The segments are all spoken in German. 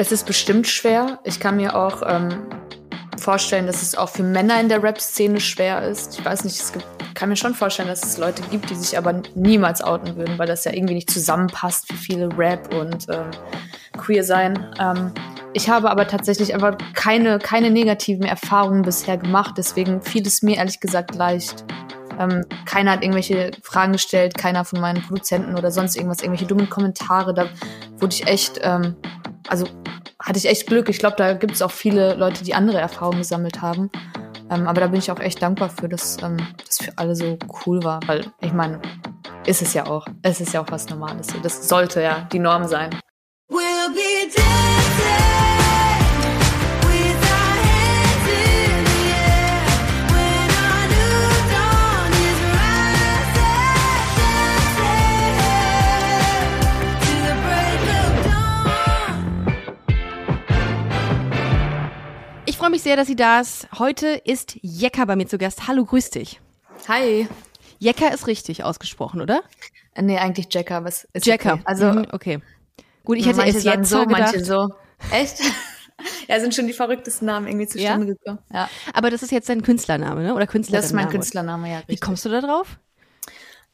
Es ist bestimmt schwer. Ich kann mir auch ähm, vorstellen, dass es auch für Männer in der Rap-Szene schwer ist. Ich weiß nicht, es gibt, kann mir schon vorstellen, dass es Leute gibt, die sich aber niemals outen würden, weil das ja irgendwie nicht zusammenpasst für viele Rap und ähm, queer sein. Ähm, ich habe aber tatsächlich einfach keine, keine negativen Erfahrungen bisher gemacht, deswegen fiel es mir ehrlich gesagt leicht. Ähm, keiner hat irgendwelche Fragen gestellt, keiner von meinen Produzenten oder sonst irgendwas, irgendwelche dummen Kommentare. Da wurde ich echt, ähm, also hatte ich echt Glück. Ich glaube, da gibt es auch viele Leute, die andere Erfahrungen gesammelt haben. Ähm, aber da bin ich auch echt dankbar für, dass ähm, das für alle so cool war. Weil ich meine, ist es ja auch. Es ist ja auch was Normales. Das sollte ja die Norm sein. We'll freue mich sehr, dass sie da ist. Heute ist Jekka bei mir zu Gast. Hallo, grüß dich. Hi. Jekka ist richtig ausgesprochen, oder? Äh, nee, eigentlich Jekka, es ist Jekka. Okay. Also mhm, okay. Gut, ich hätte es jetzt so, gedacht. manche so. Echt? ja, sind schon die verrücktesten Namen irgendwie zustande ja? gekommen. Ja. Aber das ist jetzt dein Künstlername, ne? Oder Künstlerin? Das ist mein Künstlername, ja. Richtig. Wie kommst du da drauf?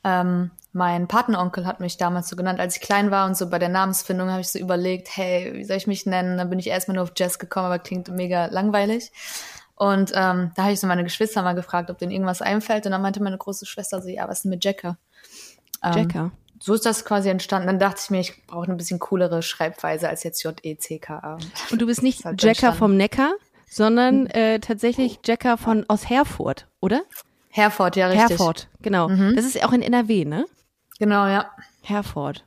Ähm, mein Patenonkel hat mich damals so genannt, als ich klein war und so bei der Namensfindung habe ich so überlegt, hey, wie soll ich mich nennen? Dann bin ich erstmal nur auf Jess gekommen, aber klingt mega langweilig. Und ähm, da habe ich so meine Geschwister mal gefragt, ob denen irgendwas einfällt. Und dann meinte meine große Schwester so, ja, was ist denn mit Jacker? Ähm, Jacker. So ist das quasi entstanden. Dann dachte ich mir, ich brauche eine bisschen coolere Schreibweise als jetzt J-E-C-K-A. Und du bist nicht halt Jacker vom Neckar, sondern äh, tatsächlich Jacker von aus Herford, oder? Herford, ja, richtig. Herford, genau. Mhm. Das ist auch in NRW, ne? Genau, ja. Herford.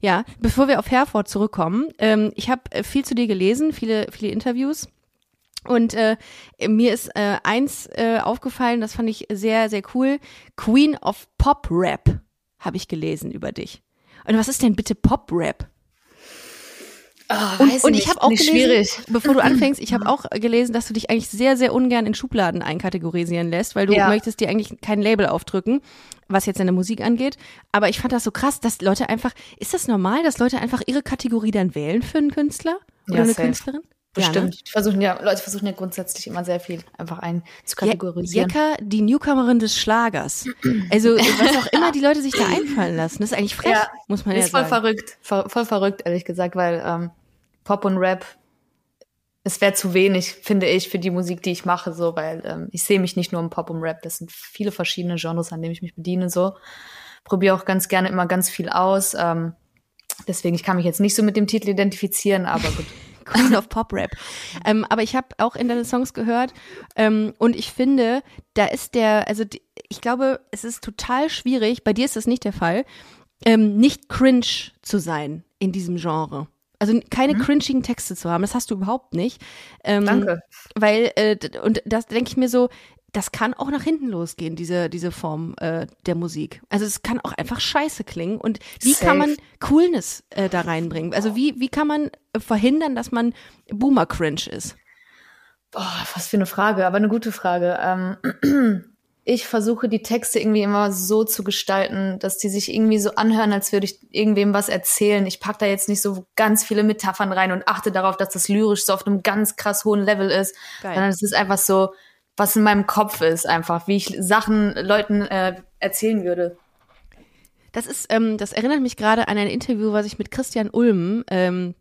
Ja, bevor wir auf Herford zurückkommen, ähm, ich habe äh, viel zu dir gelesen, viele, viele Interviews. Und äh, mir ist äh, eins äh, aufgefallen, das fand ich sehr, sehr cool. Queen of Pop Rap habe ich gelesen über dich. Und was ist denn bitte Pop Rap? Oh, und, und ich habe auch gelesen, schwierig. bevor du anfängst, ich habe auch gelesen, dass du dich eigentlich sehr, sehr ungern in Schubladen einkategorisieren lässt, weil du ja. möchtest dir eigentlich kein Label aufdrücken, was jetzt deine Musik angeht. Aber ich fand das so krass, dass Leute einfach, ist das normal, dass Leute einfach ihre Kategorie dann wählen für einen Künstler oder ja, eine safe. Künstlerin? Bestimmt. Ja, ne? Die versuchen ja, Leute versuchen ja grundsätzlich immer sehr viel einfach ein zu kategorisieren. Jekka, die Newcomerin des Schlagers. Also, was auch immer die Leute sich da einfallen lassen. Das ist eigentlich frech, ja, muss man ja ist sagen. Ist voll verrückt. Voll, voll, verrückt, ehrlich gesagt, weil ähm, Pop und Rap, es wäre zu wenig, finde ich, für die Musik, die ich mache, so, weil ähm, ich sehe mich nicht nur im Pop und Rap. Das sind viele verschiedene Genres, an denen ich mich bediene, so. Probiere auch ganz gerne immer ganz viel aus. Ähm, deswegen, ich kann mich jetzt nicht so mit dem Titel identifizieren, aber gut. Queen of Pop Rap. Ähm, aber ich habe auch in deine Songs gehört ähm, und ich finde, da ist der, also die, ich glaube, es ist total schwierig, bei dir ist das nicht der Fall, ähm, nicht cringe zu sein in diesem Genre. Also keine mhm. cringigen Texte zu haben, das hast du überhaupt nicht. Ähm, Danke. Weil, äh, und das denke ich mir so, das kann auch nach hinten losgehen, diese, diese Form äh, der Musik. Also es kann auch einfach scheiße klingen. Und wie Safe. kann man Coolness äh, da reinbringen? Also wie, wie kann man verhindern, dass man Boomer-Cringe ist? Boah, was für eine Frage, aber eine gute Frage. Ähm, ich versuche die Texte irgendwie immer so zu gestalten, dass die sich irgendwie so anhören, als würde ich irgendwem was erzählen. Ich pack da jetzt nicht so ganz viele Metaphern rein und achte darauf, dass das lyrisch so auf einem ganz krass hohen Level ist, Geil. sondern es ist einfach so, was in meinem Kopf ist, einfach, wie ich Sachen Leuten äh, erzählen würde. Das ist, ähm, das erinnert mich gerade an ein Interview, was ich mit Christian Ulm ähm,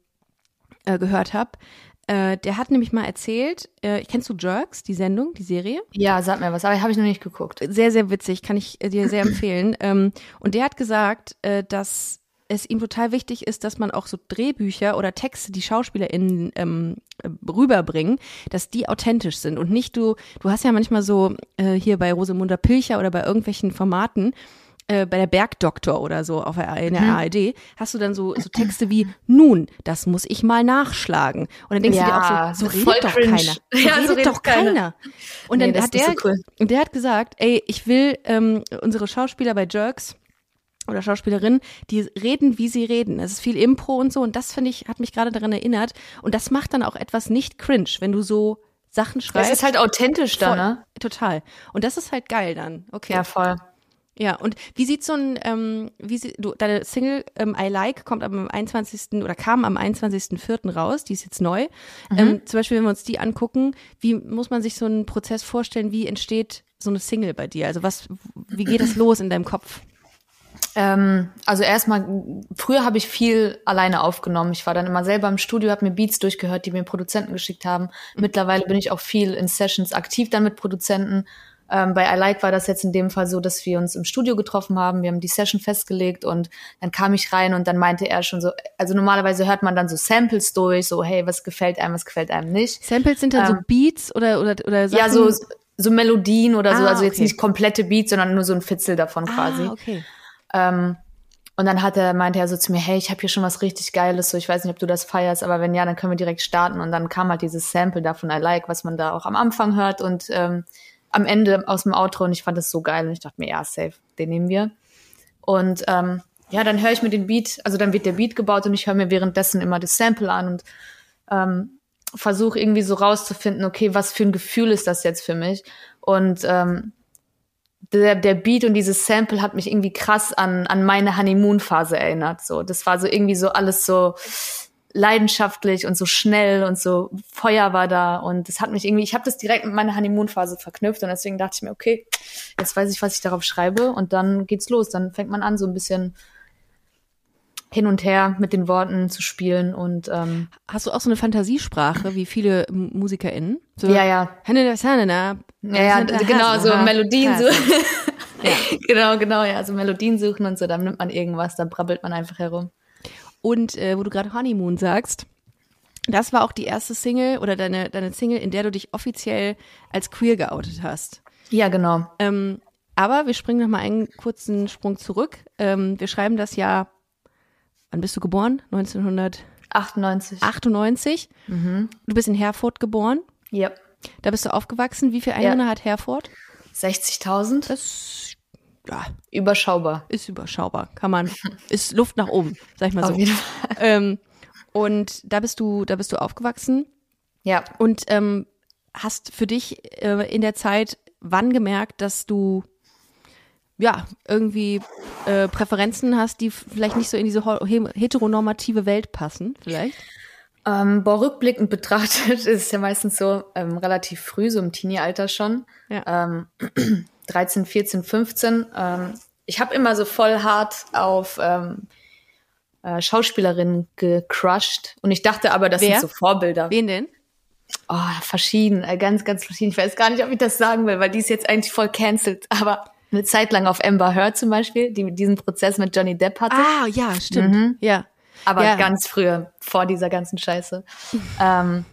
äh, gehört habe. Äh, der hat nämlich mal erzählt, äh, kennst du Jerks, die Sendung, die Serie? Ja, sag mir was, aber habe ich noch nicht geguckt. Sehr, sehr witzig, kann ich äh, dir sehr empfehlen. Ähm, und der hat gesagt, äh, dass es ihm total wichtig ist, dass man auch so Drehbücher oder Texte, die SchauspielerInnen ähm, rüberbringen, dass die authentisch sind und nicht du, du hast ja manchmal so äh, hier bei Rosemunda Pilcher oder bei irgendwelchen Formaten, äh, bei der Bergdoktor oder so auf der, in der mhm. ARD, hast du dann so, so Texte wie, nun, das muss ich mal nachschlagen. Und dann denkst ja, du dir auch so, so redet doch cringe. keiner. So ja, redet so redet doch keiner. keiner. Und nee, dann hat der, so cool. und der hat gesagt, ey, ich will ähm, unsere Schauspieler bei Jerks, oder Schauspielerin, die reden, wie sie reden. Es ist viel Impro und so und das finde ich, hat mich gerade daran erinnert und das macht dann auch etwas nicht cringe, wenn du so Sachen schreibst. Das ist halt authentisch dann, ne? Total. Und das ist halt geil dann. Okay. Ja, voll. Ja, und wie sieht so ein, ähm, wie sie, du, deine Single ähm, I Like kommt am 21. oder kam am 21.04. raus, die ist jetzt neu. Mhm. Ähm, zum Beispiel, wenn wir uns die angucken, wie muss man sich so einen Prozess vorstellen, wie entsteht so eine Single bei dir? Also was, wie geht das los in deinem Kopf? Ähm, also erstmal, früher habe ich viel alleine aufgenommen. Ich war dann immer selber im Studio, habe mir Beats durchgehört, die mir Produzenten geschickt haben. Mittlerweile bin ich auch viel in Sessions aktiv dann mit Produzenten ähm, bei I Like war das jetzt in dem Fall so, dass wir uns im Studio getroffen haben, wir haben die Session festgelegt und dann kam ich rein und dann meinte er schon so, also normalerweise hört man dann so Samples durch, so hey, was gefällt einem, was gefällt einem nicht. Samples sind dann ähm, so Beats oder oder oder Sachen? Ja, so so Melodien oder ah, so, also okay. jetzt nicht komplette Beats, sondern nur so ein Fitzel davon quasi. Ah, okay. Ähm, und dann hat er, meinte er so zu mir, hey, ich habe hier schon was richtig Geiles, so ich weiß nicht, ob du das feierst, aber wenn ja, dann können wir direkt starten. Und dann kam halt dieses Sample da von I Like, was man da auch am Anfang hört und ähm, am Ende aus dem Outro und ich fand das so geil und ich dachte mir, ja, safe, den nehmen wir. Und ähm, ja, dann höre ich mir den Beat, also dann wird der Beat gebaut und ich höre mir währenddessen immer das Sample an und ähm, versuche irgendwie so rauszufinden, okay, was für ein Gefühl ist das jetzt für mich? Und ähm, der, der Beat und dieses Sample hat mich irgendwie krass an, an meine Honeymoon-Phase erinnert. So, das war so irgendwie so alles so leidenschaftlich und so schnell und so Feuer war da und das hat mich irgendwie, ich habe das direkt mit meiner Honeymoon-Phase verknüpft und deswegen dachte ich mir, okay, jetzt weiß ich, was ich darauf schreibe und dann geht's los. Dann fängt man an, so ein bisschen hin und her mit den Worten zu spielen und ähm, hast du auch so eine Fantasiesprache wie viele MusikerInnen? So, ja, ja. Ja, ja, genau, so Melodien so. ja. Genau, genau, ja, so Melodien suchen und so, dann nimmt man irgendwas, dann brabbelt man einfach herum. Und äh, wo du gerade Honeymoon sagst, das war auch die erste Single oder deine, deine Single, in der du dich offiziell als queer geoutet hast. Ja, genau. Ähm, aber wir springen noch mal einen kurzen Sprung zurück. Ähm, wir schreiben das Jahr, wann bist du geboren? 1998. 98. Mhm. Du bist in Herford geboren. Ja. Da bist du aufgewachsen. Wie viele Einwohner ja. hat Herford? 60.000. Das ja, überschaubar. Ist überschaubar, kann man, ist Luft nach oben, sag ich mal so. Auf jeden Fall. Ähm, und da bist du, da bist du aufgewachsen. Ja. Und ähm, hast für dich äh, in der Zeit wann gemerkt, dass du ja irgendwie äh, Präferenzen hast, die vielleicht nicht so in diese heteronormative Welt passen, vielleicht? Ähm, boah, rückblickend betrachtet ist es ja meistens so ähm, relativ früh, so im Teenie-Alter schon. Ja. Ähm, 13, 14, 15. Ähm, ich habe immer so voll hart auf ähm, äh, Schauspielerinnen gecrushed. Und ich dachte aber, das Wer? sind so Vorbilder. Wen denn? Oh, verschieden, äh, ganz, ganz verschieden. Ich weiß gar nicht, ob ich das sagen will, weil die ist jetzt eigentlich voll cancelled. Aber eine Zeit lang auf Amber Heard zum Beispiel, die diesen Prozess mit Johnny Depp hatte. Ah, ja, stimmt. Mhm. Ja. Aber ja. ganz früher, vor dieser ganzen Scheiße. ähm,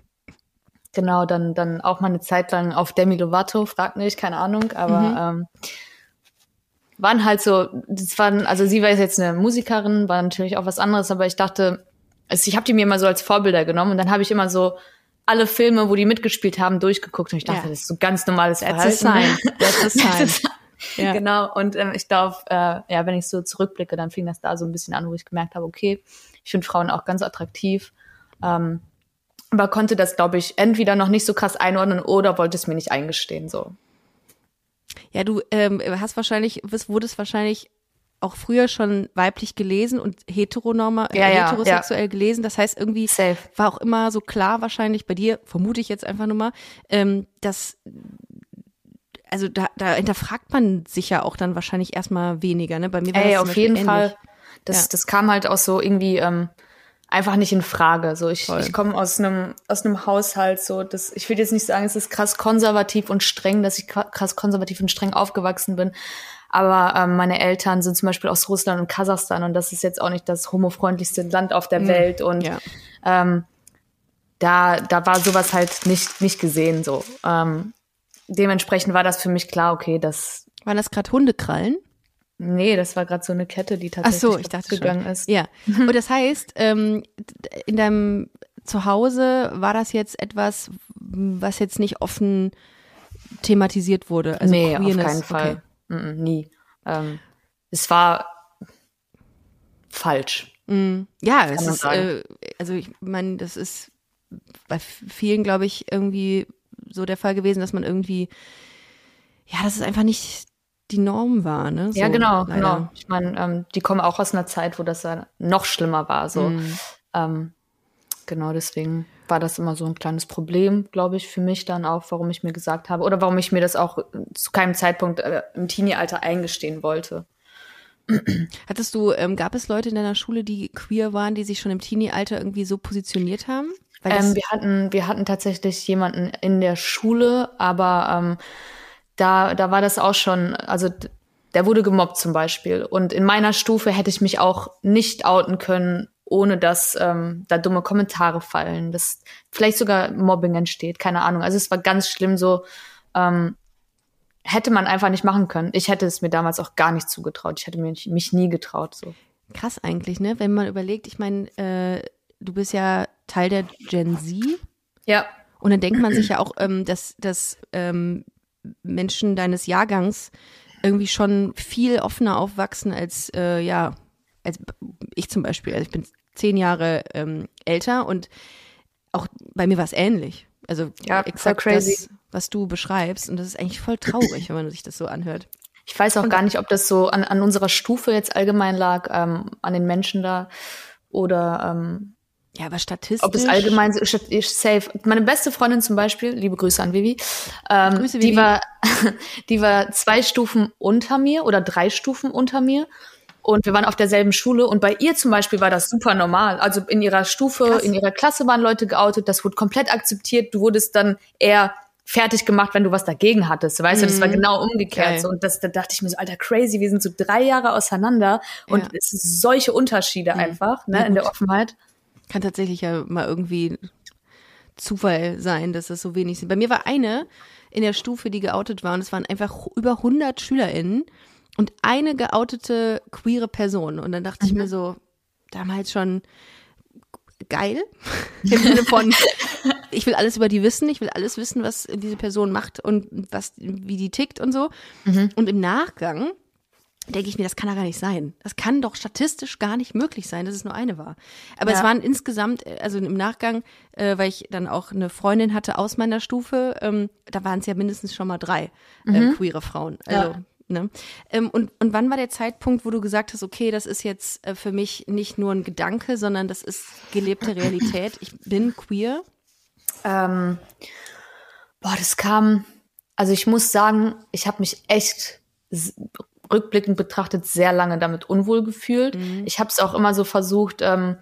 genau, dann, dann auch mal eine Zeit lang auf Demi Lovato, fragt nicht, keine Ahnung, aber mhm. ähm, waren halt so, das waren, also sie war jetzt eine Musikerin, war natürlich auch was anderes, aber ich dachte, also ich habe die mir immer so als Vorbilder genommen und dann habe ich immer so alle Filme, wo die mitgespielt haben, durchgeguckt und ich dachte, ja. das ist so ganz normales Verhalten. That's a sign. That's a sign. Ja. Genau. Und ähm, ich glaube, äh, ja, wenn ich so zurückblicke, dann fing das da so ein bisschen an, wo ich gemerkt habe, okay, ich finde Frauen auch ganz attraktiv. Ähm, aber konnte das, glaube ich, entweder noch nicht so krass einordnen oder wollte es mir nicht eingestehen, so. Ja, du ähm, hast wahrscheinlich, wurdest wahrscheinlich auch früher schon weiblich gelesen und heteronorma, ja, äh, heterosexuell ja. gelesen. Das heißt, irgendwie Safe. war auch immer so klar wahrscheinlich bei dir, vermute ich jetzt einfach nur mal, ähm, dass also da, da hinterfragt man sich ja auch dann wahrscheinlich erstmal weniger, ne? Bei mir war Ey, das auf jeden ähnlich. Fall. Das, ja. das kam halt auch so irgendwie ähm, einfach nicht in Frage. So, ich, ich komme aus einem aus einem Haushalt, so das, ich will jetzt nicht sagen, es ist krass konservativ und streng, dass ich krass konservativ und streng aufgewachsen bin. Aber ähm, meine Eltern sind zum Beispiel aus Russland und Kasachstan und das ist jetzt auch nicht das homofreundlichste Land auf der mhm. Welt. Und ja. ähm, da, da war sowas halt nicht, nicht gesehen. So. Ähm, dementsprechend war das für mich klar, okay, das. Waren das gerade Hundekrallen? Nee, das war gerade so eine Kette, die tatsächlich Ach so, ich dachte gegangen schon. ist. Ja. Und das heißt, ähm, in deinem Zuhause war das jetzt etwas, was jetzt nicht offen thematisiert wurde? Also nee, Queerness. auf keinen Fall. Okay. Mm -mm, nie. Ähm, es war falsch. Mm. Ja, es ist, äh, also ich meine, das ist bei vielen, glaube ich, irgendwie so der Fall gewesen, dass man irgendwie, ja, das ist einfach nicht die Norm war, ne? So, ja, genau, leider. genau. Ich meine, ähm, die kommen auch aus einer Zeit, wo das ja noch schlimmer war. So, mhm. ähm, genau, deswegen war das immer so ein kleines Problem, glaube ich, für mich dann auch, warum ich mir gesagt habe oder warum ich mir das auch zu keinem Zeitpunkt äh, im Teenie-Alter eingestehen wollte. Hattest du, ähm, gab es Leute in deiner Schule, die queer waren, die sich schon im Teenie-Alter irgendwie so positioniert haben? Ähm, wir hatten, wir hatten tatsächlich jemanden in der Schule, aber ähm, da, da war das auch schon, also der wurde gemobbt zum Beispiel. Und in meiner Stufe hätte ich mich auch nicht outen können, ohne dass ähm, da dumme Kommentare fallen, dass vielleicht sogar Mobbing entsteht, keine Ahnung. Also es war ganz schlimm so. Ähm, hätte man einfach nicht machen können. Ich hätte es mir damals auch gar nicht zugetraut. Ich hätte mich, mich nie getraut. So. Krass eigentlich, ne? Wenn man überlegt, ich meine, äh, du bist ja Teil der Gen Z. Ja. Und dann denkt man sich ja auch, ähm, dass, dass ähm, Menschen deines Jahrgangs irgendwie schon viel offener aufwachsen als, äh, ja, als ich zum Beispiel. Also ich bin zehn Jahre ähm, älter und auch bei mir war es ähnlich. Also ja, exakt das, was du beschreibst. Und das ist eigentlich voll traurig, wenn man sich das so anhört. Ich weiß auch gar nicht, ob das so an, an unserer Stufe jetzt allgemein lag, ähm, an den Menschen da oder ähm, ja, aber statistisch. Ob es allgemein so ist, safe. Meine beste Freundin zum Beispiel, liebe Grüße an Vivi, ähm, Grüße, Vivi. die war, die war zwei Stufen unter mir oder drei Stufen unter mir und wir waren auf derselben Schule und bei ihr zum Beispiel war das super normal. Also in ihrer Stufe, Krass. in ihrer Klasse waren Leute geoutet, das wurde komplett akzeptiert. Du wurdest dann eher fertig gemacht, wenn du was dagegen hattest. Weißt mhm. du, das war mhm. genau umgekehrt. So. Und das, da dachte ich mir so, alter, crazy, wir sind so drei Jahre auseinander und ja. es sind solche Unterschiede mhm. einfach, ne, ja, in der Offenheit. Kann tatsächlich ja mal irgendwie Zufall sein, dass es so wenig sind. Bei mir war eine in der Stufe, die geoutet war und es waren einfach über 100 SchülerInnen und eine geoutete queere Person. Und dann dachte mhm. ich mir mhm. so, damals schon geil. Im Sinne von, ich will alles über die wissen, ich will alles wissen, was diese Person macht und was, wie die tickt und so. Mhm. Und im Nachgang denke ich mir, das kann ja gar nicht sein. Das kann doch statistisch gar nicht möglich sein, dass es nur eine war. Aber ja. es waren insgesamt, also im Nachgang, äh, weil ich dann auch eine Freundin hatte aus meiner Stufe, ähm, da waren es ja mindestens schon mal drei äh, mhm. queere Frauen. Also ja. Ne? Ähm, und, und wann war der Zeitpunkt, wo du gesagt hast, okay, das ist jetzt äh, für mich nicht nur ein Gedanke, sondern das ist gelebte Realität. Ich bin queer. Ähm, boah, das kam, also ich muss sagen, ich habe mich echt rückblickend betrachtet sehr lange damit unwohl gefühlt. Mhm. Ich habe es auch immer so versucht, ähm,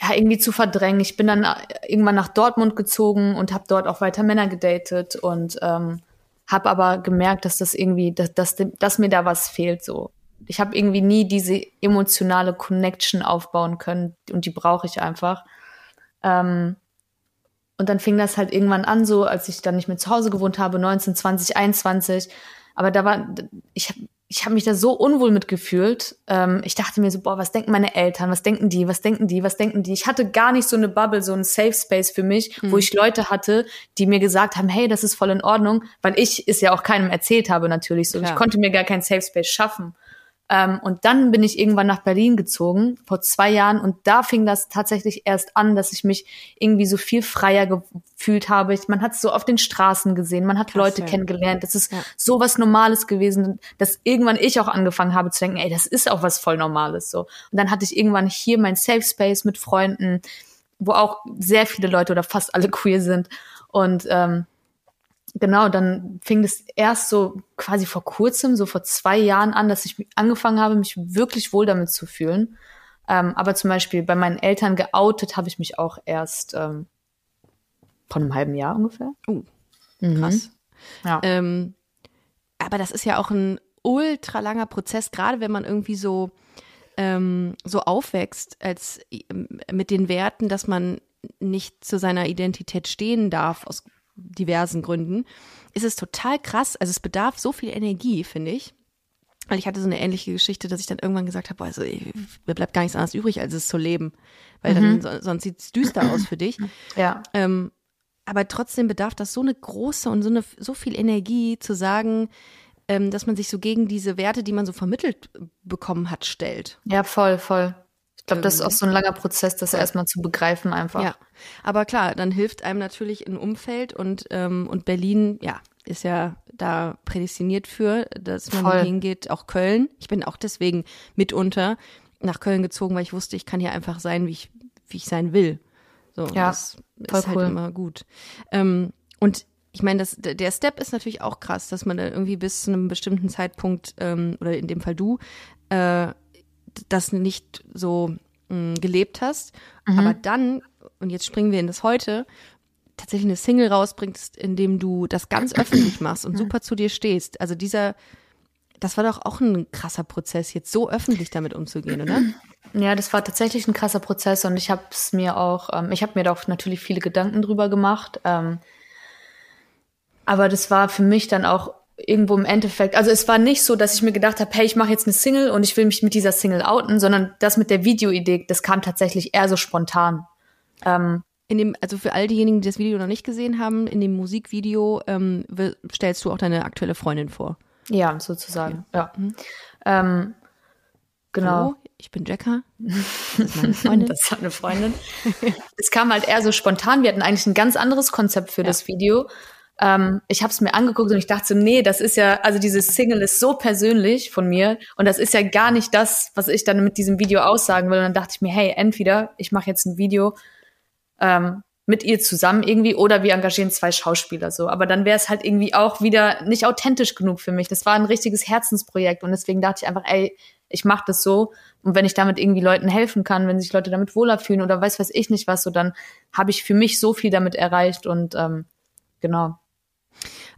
ja, irgendwie zu verdrängen. Ich bin dann äh, irgendwann nach Dortmund gezogen und habe dort auch weiter Männer gedatet und ähm, habe aber gemerkt, dass das irgendwie, dass, dass, dass mir da was fehlt so. Ich habe irgendwie nie diese emotionale Connection aufbauen können und die brauche ich einfach. Ähm, und dann fing das halt irgendwann an, so als ich dann nicht mehr zu Hause gewohnt habe, 19, 20, 21. Aber da war, ich ich habe mich da so unwohl mitgefühlt. Ähm, ich dachte mir so, boah, was denken meine Eltern? Was denken die? Was denken die? Was denken die? Ich hatte gar nicht so eine Bubble, so ein Safe Space für mich, mhm. wo ich Leute hatte, die mir gesagt haben, hey, das ist voll in Ordnung, weil ich es ja auch keinem erzählt habe natürlich so. Klar. Ich konnte mir gar kein Safe Space schaffen. Ähm, und dann bin ich irgendwann nach Berlin gezogen, vor zwei Jahren. Und da fing das tatsächlich erst an, dass ich mich irgendwie so viel freier gefühlt habe. Ich, man hat es so auf den Straßen gesehen, man hat Krass, Leute ja. kennengelernt. Das ist ja. so was Normales gewesen, dass irgendwann ich auch angefangen habe zu denken, ey, das ist auch was voll Normales so. Und dann hatte ich irgendwann hier mein Safe Space mit Freunden, wo auch sehr viele Leute oder fast alle queer sind. Und ähm, genau, dann fing es erst so quasi vor kurzem, so vor zwei Jahren an, dass ich angefangen habe, mich wirklich wohl damit zu fühlen. Ähm, aber zum Beispiel bei meinen Eltern geoutet habe ich mich auch erst ähm, von einem halben Jahr ungefähr. Uh, krass. Mhm. Ja. Ähm, aber das ist ja auch ein ultra langer Prozess, gerade wenn man irgendwie so, ähm, so aufwächst als mit den Werten, dass man nicht zu seiner Identität stehen darf, aus diversen Gründen, ist es total krass. Also es bedarf so viel Energie, finde ich. Weil ich hatte so eine ähnliche Geschichte, dass ich dann irgendwann gesagt habe, also mir bleibt gar nichts anderes übrig, als es zu leben. Weil mhm. dann sonst sieht es düster aus für dich. Ja. Ähm, aber trotzdem bedarf das so eine große und so eine so viel Energie zu sagen, ähm, dass man sich so gegen diese Werte, die man so vermittelt bekommen hat, stellt. Ja, voll, voll. Ich glaube, das ist auch so ein langer Prozess, das ja. erstmal zu begreifen einfach. Ja, aber klar, dann hilft einem natürlich ein Umfeld und, ähm, und Berlin, ja, ist ja da prädestiniert für, dass man Voll. hingeht, auch Köln. Ich bin auch deswegen mitunter nach Köln gezogen, weil ich wusste, ich kann hier einfach sein, wie ich, wie ich sein will. So, Ja, das voll ist halt cool. immer gut. Ähm, und ich meine, das, der Step ist natürlich auch krass, dass man dann irgendwie bis zu einem bestimmten Zeitpunkt, ähm, oder in dem Fall du, äh, das nicht so mh, gelebt hast. Mhm. Aber dann, und jetzt springen wir in das Heute, tatsächlich eine Single rausbringst, in dem du das ganz öffentlich machst und super zu dir stehst. Also dieser, das war doch auch ein krasser Prozess, jetzt so öffentlich damit umzugehen, oder? Ja, das war tatsächlich ein krasser Prozess und ich habe es mir auch, ähm, ich habe mir da auch natürlich viele Gedanken drüber gemacht. Ähm, aber das war für mich dann auch irgendwo im Endeffekt, also es war nicht so, dass ich mir gedacht habe, hey, ich mache jetzt eine Single und ich will mich mit dieser Single outen, sondern das mit der Videoidee, das kam tatsächlich eher so spontan. Ähm, In dem, also für all diejenigen, die das Video noch nicht gesehen haben, in dem Musikvideo ähm, stellst du auch deine aktuelle Freundin vor. ja, sozusagen. Ja. Ähm, genau. Hallo, ich bin Jacka. Das ist meine Freundin. Das hat eine Freundin. es kam halt eher so spontan. Wir hatten eigentlich ein ganz anderes Konzept für das Video. Ähm, ich habe es mir angeguckt und ich dachte so, nee, das ist ja, also dieses Single ist so persönlich von mir und das ist ja gar nicht das, was ich dann mit diesem Video aussagen will. Und dann dachte ich mir, hey, entweder ich mache jetzt ein Video ähm, mit ihr zusammen irgendwie oder wir engagieren zwei Schauspieler so. Aber dann wäre es halt irgendwie auch wieder nicht authentisch genug für mich. Das war ein richtiges Herzensprojekt und deswegen dachte ich einfach, ey, ich mache das so und wenn ich damit irgendwie Leuten helfen kann, wenn sich Leute damit wohler fühlen oder weiß weiß ich nicht was, so dann habe ich für mich so viel damit erreicht und ähm, genau.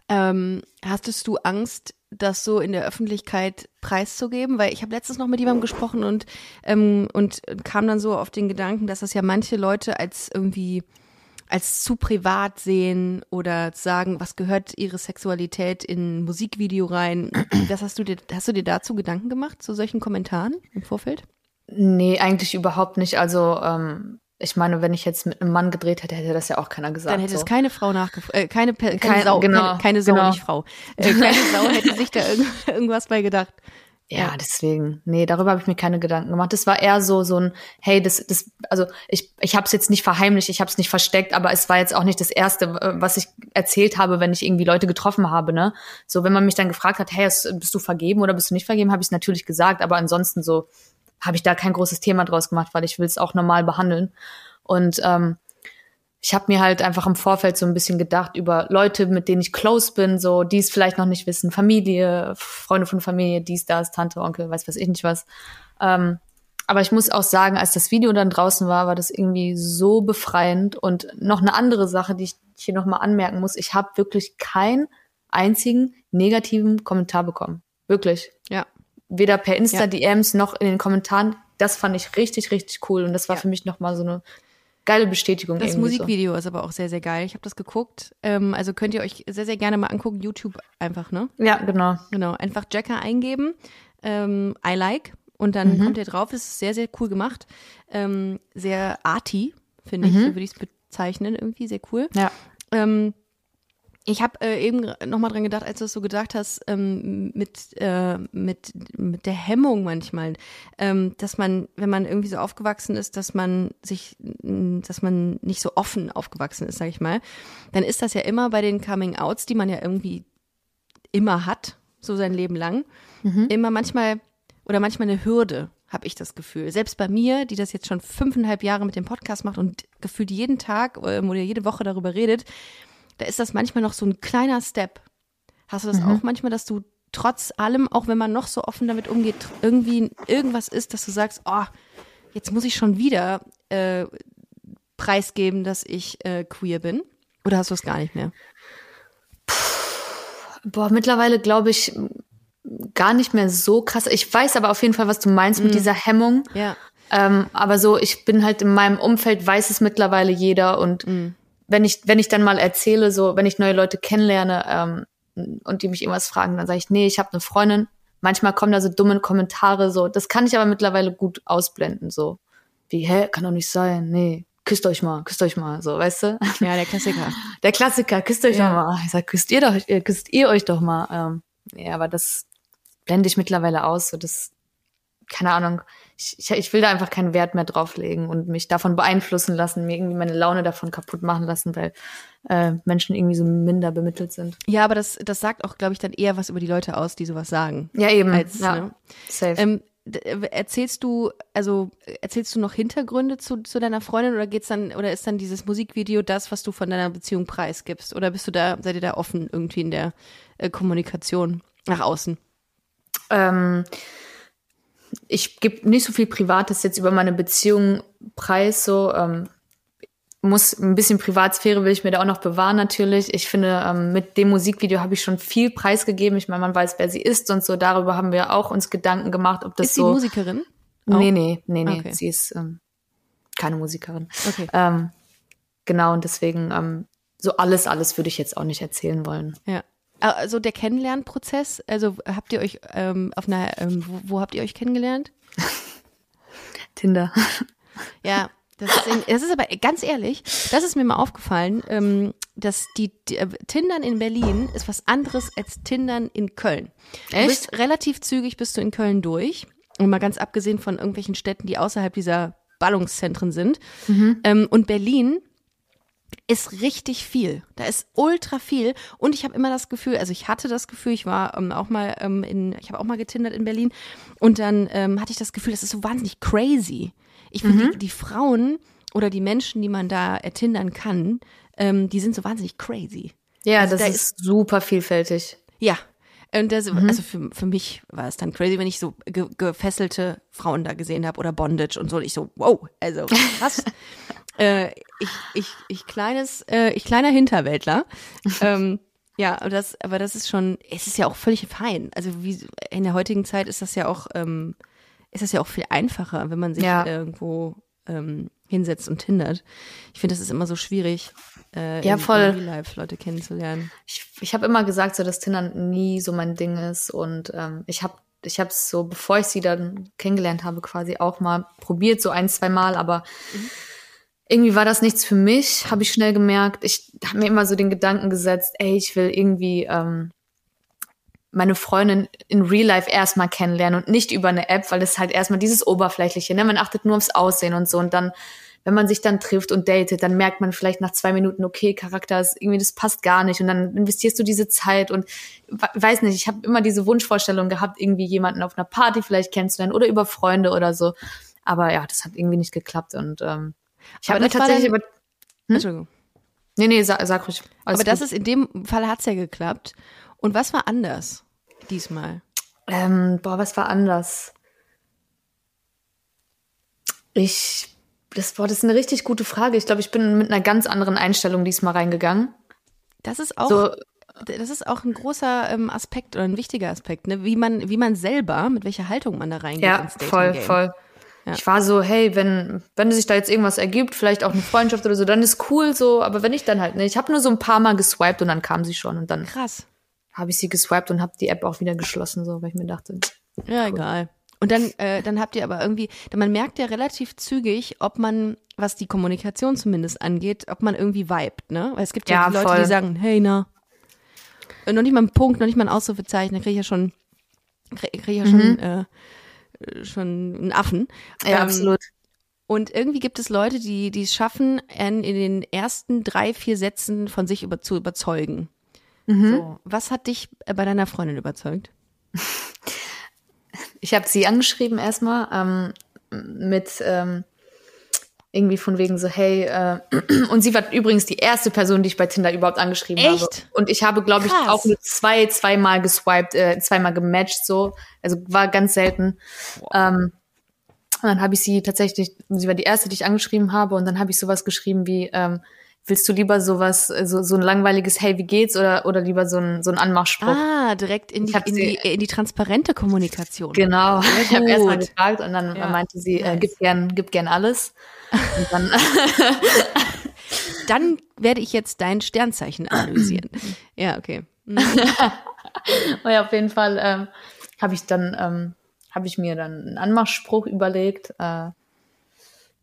Ähm, hastest du Angst, das so in der Öffentlichkeit preiszugeben? Weil ich habe letztens noch mit jemandem gesprochen und, ähm, und kam dann so auf den Gedanken, dass das ja manche Leute als irgendwie als zu privat sehen oder sagen, was gehört ihre Sexualität in Musikvideo rein. Was hast du dir, hast du dir dazu Gedanken gemacht, zu solchen Kommentaren im Vorfeld? Nee, eigentlich überhaupt nicht. Also ähm, ich meine, wenn ich jetzt mit einem Mann gedreht hätte, hätte das ja auch keiner gesagt. Dann hätte so. es keine Frau nachgefragt, äh, keine, keine Kein- Sau, genau, keine, keine Sau, genau. nicht Frau. Äh, keine Sau hätte sich da irgend, irgendwas bei gedacht. Ja, deswegen. Nee, darüber habe ich mir keine Gedanken gemacht. Das war eher so so ein, hey, das, das, also ich, ich habe es jetzt nicht verheimlicht, ich habe es nicht versteckt, aber es war jetzt auch nicht das Erste, äh, was ich erzählt habe, wenn ich irgendwie Leute getroffen habe, ne? So, wenn man mich dann gefragt hat, hey, bist du vergeben oder bist du nicht vergeben, habe ich es natürlich gesagt, aber ansonsten so habe ich da kein großes Thema draus gemacht, weil ich will es auch normal behandeln. Und ähm, ich habe mir halt einfach im Vorfeld so ein bisschen gedacht über Leute, mit denen ich close bin, so die es vielleicht noch nicht wissen, Familie, Freunde von Familie, dies, das, Tante, Onkel, weiß was ich nicht was. Ähm, aber ich muss auch sagen, als das Video dann draußen war, war das irgendwie so befreiend. Und noch eine andere Sache, die ich hier nochmal anmerken muss, ich habe wirklich keinen einzigen negativen Kommentar bekommen. Wirklich. Ja. Weder per Ja. Insta-DMs noch in den Kommentaren. Das fand ich richtig, richtig cool. Und das war Ja. für mich nochmal so eine geile Bestätigung. Das irgendwie so. Musikvideo ist aber auch sehr, sehr geil. Ich habe das geguckt. Ähm, also könnt ihr euch sehr, sehr gerne mal angucken. YouTube einfach, ne? Ja, genau. Genau. Einfach Jacker eingeben. Ähm, I like. Und dann Mhm. kommt ihr drauf. Es ist sehr, sehr cool gemacht. Ähm, sehr arty, finde ich. Mhm. So würde ich es bezeichnen. Irgendwie sehr cool. Ja. Ähm, ich habe äh, eben nochmal dran gedacht, als du es so gedacht hast, ähm, mit, äh, mit, mit der Hemmung manchmal, ähm, dass man, wenn man irgendwie so aufgewachsen ist, dass man sich, dass man nicht so offen aufgewachsen ist, sag ich mal, dann ist das ja immer bei den Coming-Outs, die man ja irgendwie immer hat, so sein Leben lang, immer manchmal oder manchmal eine Hürde, habe ich das Gefühl. Selbst bei mir, die das jetzt schon fünfeinhalb Jahre mit dem Podcast macht und gefühlt jeden Tag ähm, oder jede Woche darüber redet, da ist das manchmal noch so ein kleiner Step. Hast du das auch manchmal, dass du trotz allem, auch wenn man noch so offen damit umgeht, irgendwie irgendwas ist, dass du sagst, oh, jetzt muss ich schon wieder äh, preisgeben, dass ich äh, queer bin? Oder hast du es gar nicht mehr? Boah, mittlerweile glaube ich gar nicht mehr so krass. Ich weiß aber auf jeden Fall, was du meinst mit dieser Hemmung. Ja. Ähm, aber so, ich bin halt in meinem Umfeld, weiß es mittlerweile jeder. Und wenn ich, wenn ich dann mal erzähle, so, wenn ich neue Leute kennenlerne ähm, und die mich irgendwas fragen, dann sage ich, nee, ich habe eine Freundin. Manchmal kommen da so dumme Kommentare, so. Das kann ich aber mittlerweile gut ausblenden, so. Wie, hä, kann doch nicht sein, nee. Küsst euch mal, küsst euch mal, so, weißt du? Ja, der Klassiker. Der Klassiker, küsst euch Ja. doch mal. Ich sag, küsst ihr doch, äh, küsst ihr euch doch mal. Ähm, ja, aber das blende ich mittlerweile aus. So das keine Ahnung, ich, ich, will da einfach keinen Wert mehr drauflegen und mich davon beeinflussen lassen, mir irgendwie meine Laune davon kaputt machen lassen, weil äh, Menschen irgendwie so minder bemittelt sind. Ja, aber das, das sagt auch, glaube ich, dann eher was über die Leute aus, die sowas sagen. Ja, eben. Als, ja. ne? Safe. Ähm, erzählst du, also erzählst du noch Hintergründe zu, zu deiner Freundin oder geht's dann, oder ist dann dieses Musikvideo das, was du von deiner Beziehung preisgibst? Oder bist du da, seid ihr da offen irgendwie in der äh, Kommunikation nach außen? Ähm, ich gebe nicht so viel Privates jetzt über meine Beziehung preis, so ähm, muss ein bisschen Privatsphäre will ich mir da auch noch bewahren natürlich. Ich finde, ähm, mit dem Musikvideo habe ich schon viel preisgegeben. Ich meine, man weiß, wer sie ist und so. Darüber haben wir auch uns Gedanken gemacht, ob das ist sie so. Musikerin? Nee, nee, nee, nee. Okay. Sie ist ähm, keine Musikerin. Okay. Ähm, genau, und deswegen ähm, so alles, alles würde ich jetzt auch nicht erzählen wollen. Ja. Also der Kennenlernprozess, also habt ihr euch ähm, auf einer, ähm, wo, wo habt ihr euch kennengelernt? Tinder. Ja, das ist, in, das ist aber ganz ehrlich, das ist mir mal aufgefallen, ähm, dass die, die äh, Tindern in Berlin ist was anderes als Tindern in Köln. Du Echt? bist relativ zügig bist du in Köln durch. Und mal ganz abgesehen von irgendwelchen Städten, die außerhalb dieser Ballungszentren sind. Ähm, und Berlin ist richtig viel. Da ist ultra viel. Und ich habe immer das Gefühl, also ich hatte das Gefühl, ich war ähm, auch mal ähm, in, ich habe auch mal getindert in Berlin. Und dann ähm, hatte ich das Gefühl, das ist so wahnsinnig crazy. Ich finde, die, die Frauen oder die Menschen, die man da ertindern kann, ähm, die sind so wahnsinnig crazy. Ja, Also das da ist super vielfältig. Ja. Und das, also für, für mich war es dann crazy, wenn ich so ge gefesselte Frauen da gesehen habe oder Bondage und so. Und ich so, wow, also krass. äh, ich, ich, ich kleines, äh, ich kleiner Hinterwäldler. ähm, ja, aber das, aber das ist schon, es ist ja auch völlig fein. Also wie in der heutigen Zeit ist das ja auch, ähm, ist das ja auch viel einfacher, wenn man sich Ja. irgendwo ähm, hinsetzt und hindert. Ich finde, das ist immer so schwierig, äh, Ja, in, voll. in Real Life Leute kennenzulernen. Ich, ich habe immer gesagt, so dass Tinder nie so mein Ding ist und ähm, ich habe ich habe es so, bevor ich sie dann kennengelernt habe, quasi auch mal probiert, so ein, zwei Mal, aber irgendwie war das nichts für mich, habe ich schnell gemerkt. Ich habe mir immer so den Gedanken gesetzt, ey, ich will irgendwie ähm, meine Freundin in Real Life erstmal kennenlernen und nicht über eine App, weil das halt erstmal dieses Oberflächliche, ne? Man achtet nur aufs Aussehen und so und dann, wenn man sich dann trifft und datet, dann merkt man vielleicht nach zwei Minuten, okay, Charakter ist irgendwie, das passt gar nicht und dann investierst du diese Zeit und we- weiß nicht, ich habe immer diese Wunschvorstellung gehabt, irgendwie jemanden auf einer Party vielleicht kennenzulernen oder über Freunde oder so, aber ja, das hat irgendwie nicht geklappt und ähm, ich Aber habe mir das tatsächlich dann- über, Entschuldigung. nee, nee, sag, sag ruhig. Alles Aber das gut. ist in dem Fall hat's ja geklappt. Und was war anders diesmal? Ähm, boah, was war anders? Ich, das, boah, das ist eine richtig gute Frage. Ich glaube, ich bin mit einer ganz anderen Einstellung diesmal reingegangen. Das ist auch, So, das ist auch ein großer ähm, Aspekt oder ein wichtiger Aspekt, ne? Wie man, wie man selber, mit welcher Haltung man da reingeht ja, ins Dating voll, Game. voll. Ja. Ich war so, hey, wenn, wenn sich da jetzt irgendwas ergibt, vielleicht auch eine Freundschaft oder so, dann ist cool so, aber wenn nicht, dann halt nicht. Ich habe nur so ein paar Mal geswiped und dann kam sie schon und dann Krass. habe ich sie geswiped und habe die App auch wieder geschlossen, so, weil ich mir dachte, Ja, egal. Und dann, äh, dann habt ihr aber irgendwie, man merkt ja relativ zügig, ob man, was die Kommunikation zumindest angeht, ob man irgendwie vibet, ne? Weil es gibt ja, Ja, die Leute, voll. die sagen, hey, na. Und noch nicht mal ein Punkt, noch nicht mal ein Ausrufezeichen, da kriege ich ja schon, kriege krieg ich ja schon, äh, schon einen Affen. Ja, Ähm, absolut. Und irgendwie gibt es Leute, die, die es schaffen, in, in den ersten drei, vier Sätzen von sich über, zu überzeugen. Mhm. So. Was hat dich bei deiner Freundin überzeugt? Ich habe sie angeschrieben erstmal ähm, mit ähm, irgendwie von wegen so, hey, äh, und sie war übrigens die erste Person, die ich bei Tinder überhaupt angeschrieben habe. Echt? Und ich habe, glaube ich, auch nur zwei, zweimal geswiped, äh, zweimal gematcht, so. Also war ganz selten. Ähm, und dann habe ich sie tatsächlich, sie war die erste, die ich angeschrieben habe, und dann habe ich sowas geschrieben wie, ähm, willst du lieber sowas, äh, so, so ein langweiliges Hey, wie geht's? Oder, oder lieber so ein, so ein Anmachspruch? Ah, direkt in die, in die, in die transparente Kommunikation. Genau. Ich habe erstmal gefragt und dann Ja. meinte sie, äh, gib gern, gib gern alles. Und dann, Dann werde ich jetzt dein Sternzeichen analysieren. ja, okay. Mhm. oh ja, auf jeden Fall ähm, habe ich dann, ähm, habe ich mir dann einen Anmachspruch überlegt. Äh,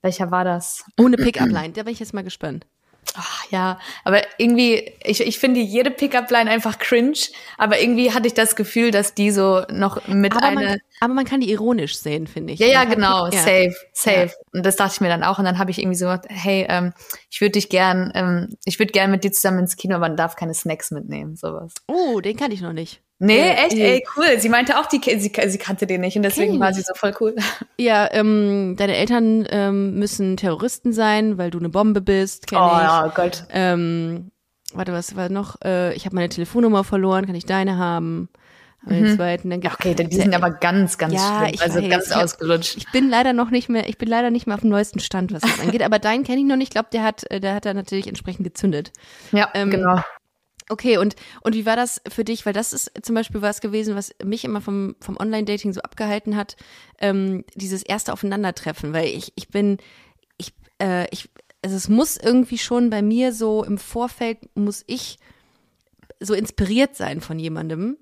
welcher war das? Ohne Pickup-Line, da bin ich jetzt mal gespannt. Ach, ja, aber irgendwie, ich, ich finde jede Pickup-Line einfach cringe, aber irgendwie hatte ich das Gefühl, dass die so noch mit Aber einer. man, aber man kann die ironisch sehen, finde ich. ja, ja, genau, ja. safe, safe. Und das dachte ich mir dann auch. Und dann habe ich irgendwie so gedacht, hey, ähm, ich würde dich gern, ähm, ich würde gern mit dir zusammen ins Kino, aber man darf keine Snacks mitnehmen, sowas. Oh, den kann ich noch nicht. Nee, echt? Ey, cool. Sie meinte auch, die, sie, sie kannte den nicht und deswegen war sie so voll cool. Ja, ähm, deine Eltern ähm, müssen Terroristen sein, weil du eine Bombe bist, kenn Oh, ich. ja, Gott. Ähm, warte, was war noch? Äh, ich habe meine Telefonnummer verloren, kann ich deine haben? Den zweiten, dann Mhm. Okay, die sind aber ganz, ganz Ja, schlimm. Also weiß. ganz Ich hab- ausgelutscht. Ich bin leider noch nicht mehr, ich bin leider nicht mehr auf dem neuesten Stand, was das angeht. Aber deinen kenne ich noch nicht. Ich glaube, der hat, äh, der hat da natürlich entsprechend gezündet. Ja, ähm, genau. Okay, und, und wie war das für dich? Weil das ist zum Beispiel was gewesen, was mich immer vom, vom Online-Dating so abgehalten hat, ähm, dieses erste Aufeinandertreffen, weil ich, ich bin, ich, äh, ich, also es muss irgendwie schon bei mir so im Vorfeld, muss ich so inspiriert sein von jemandem.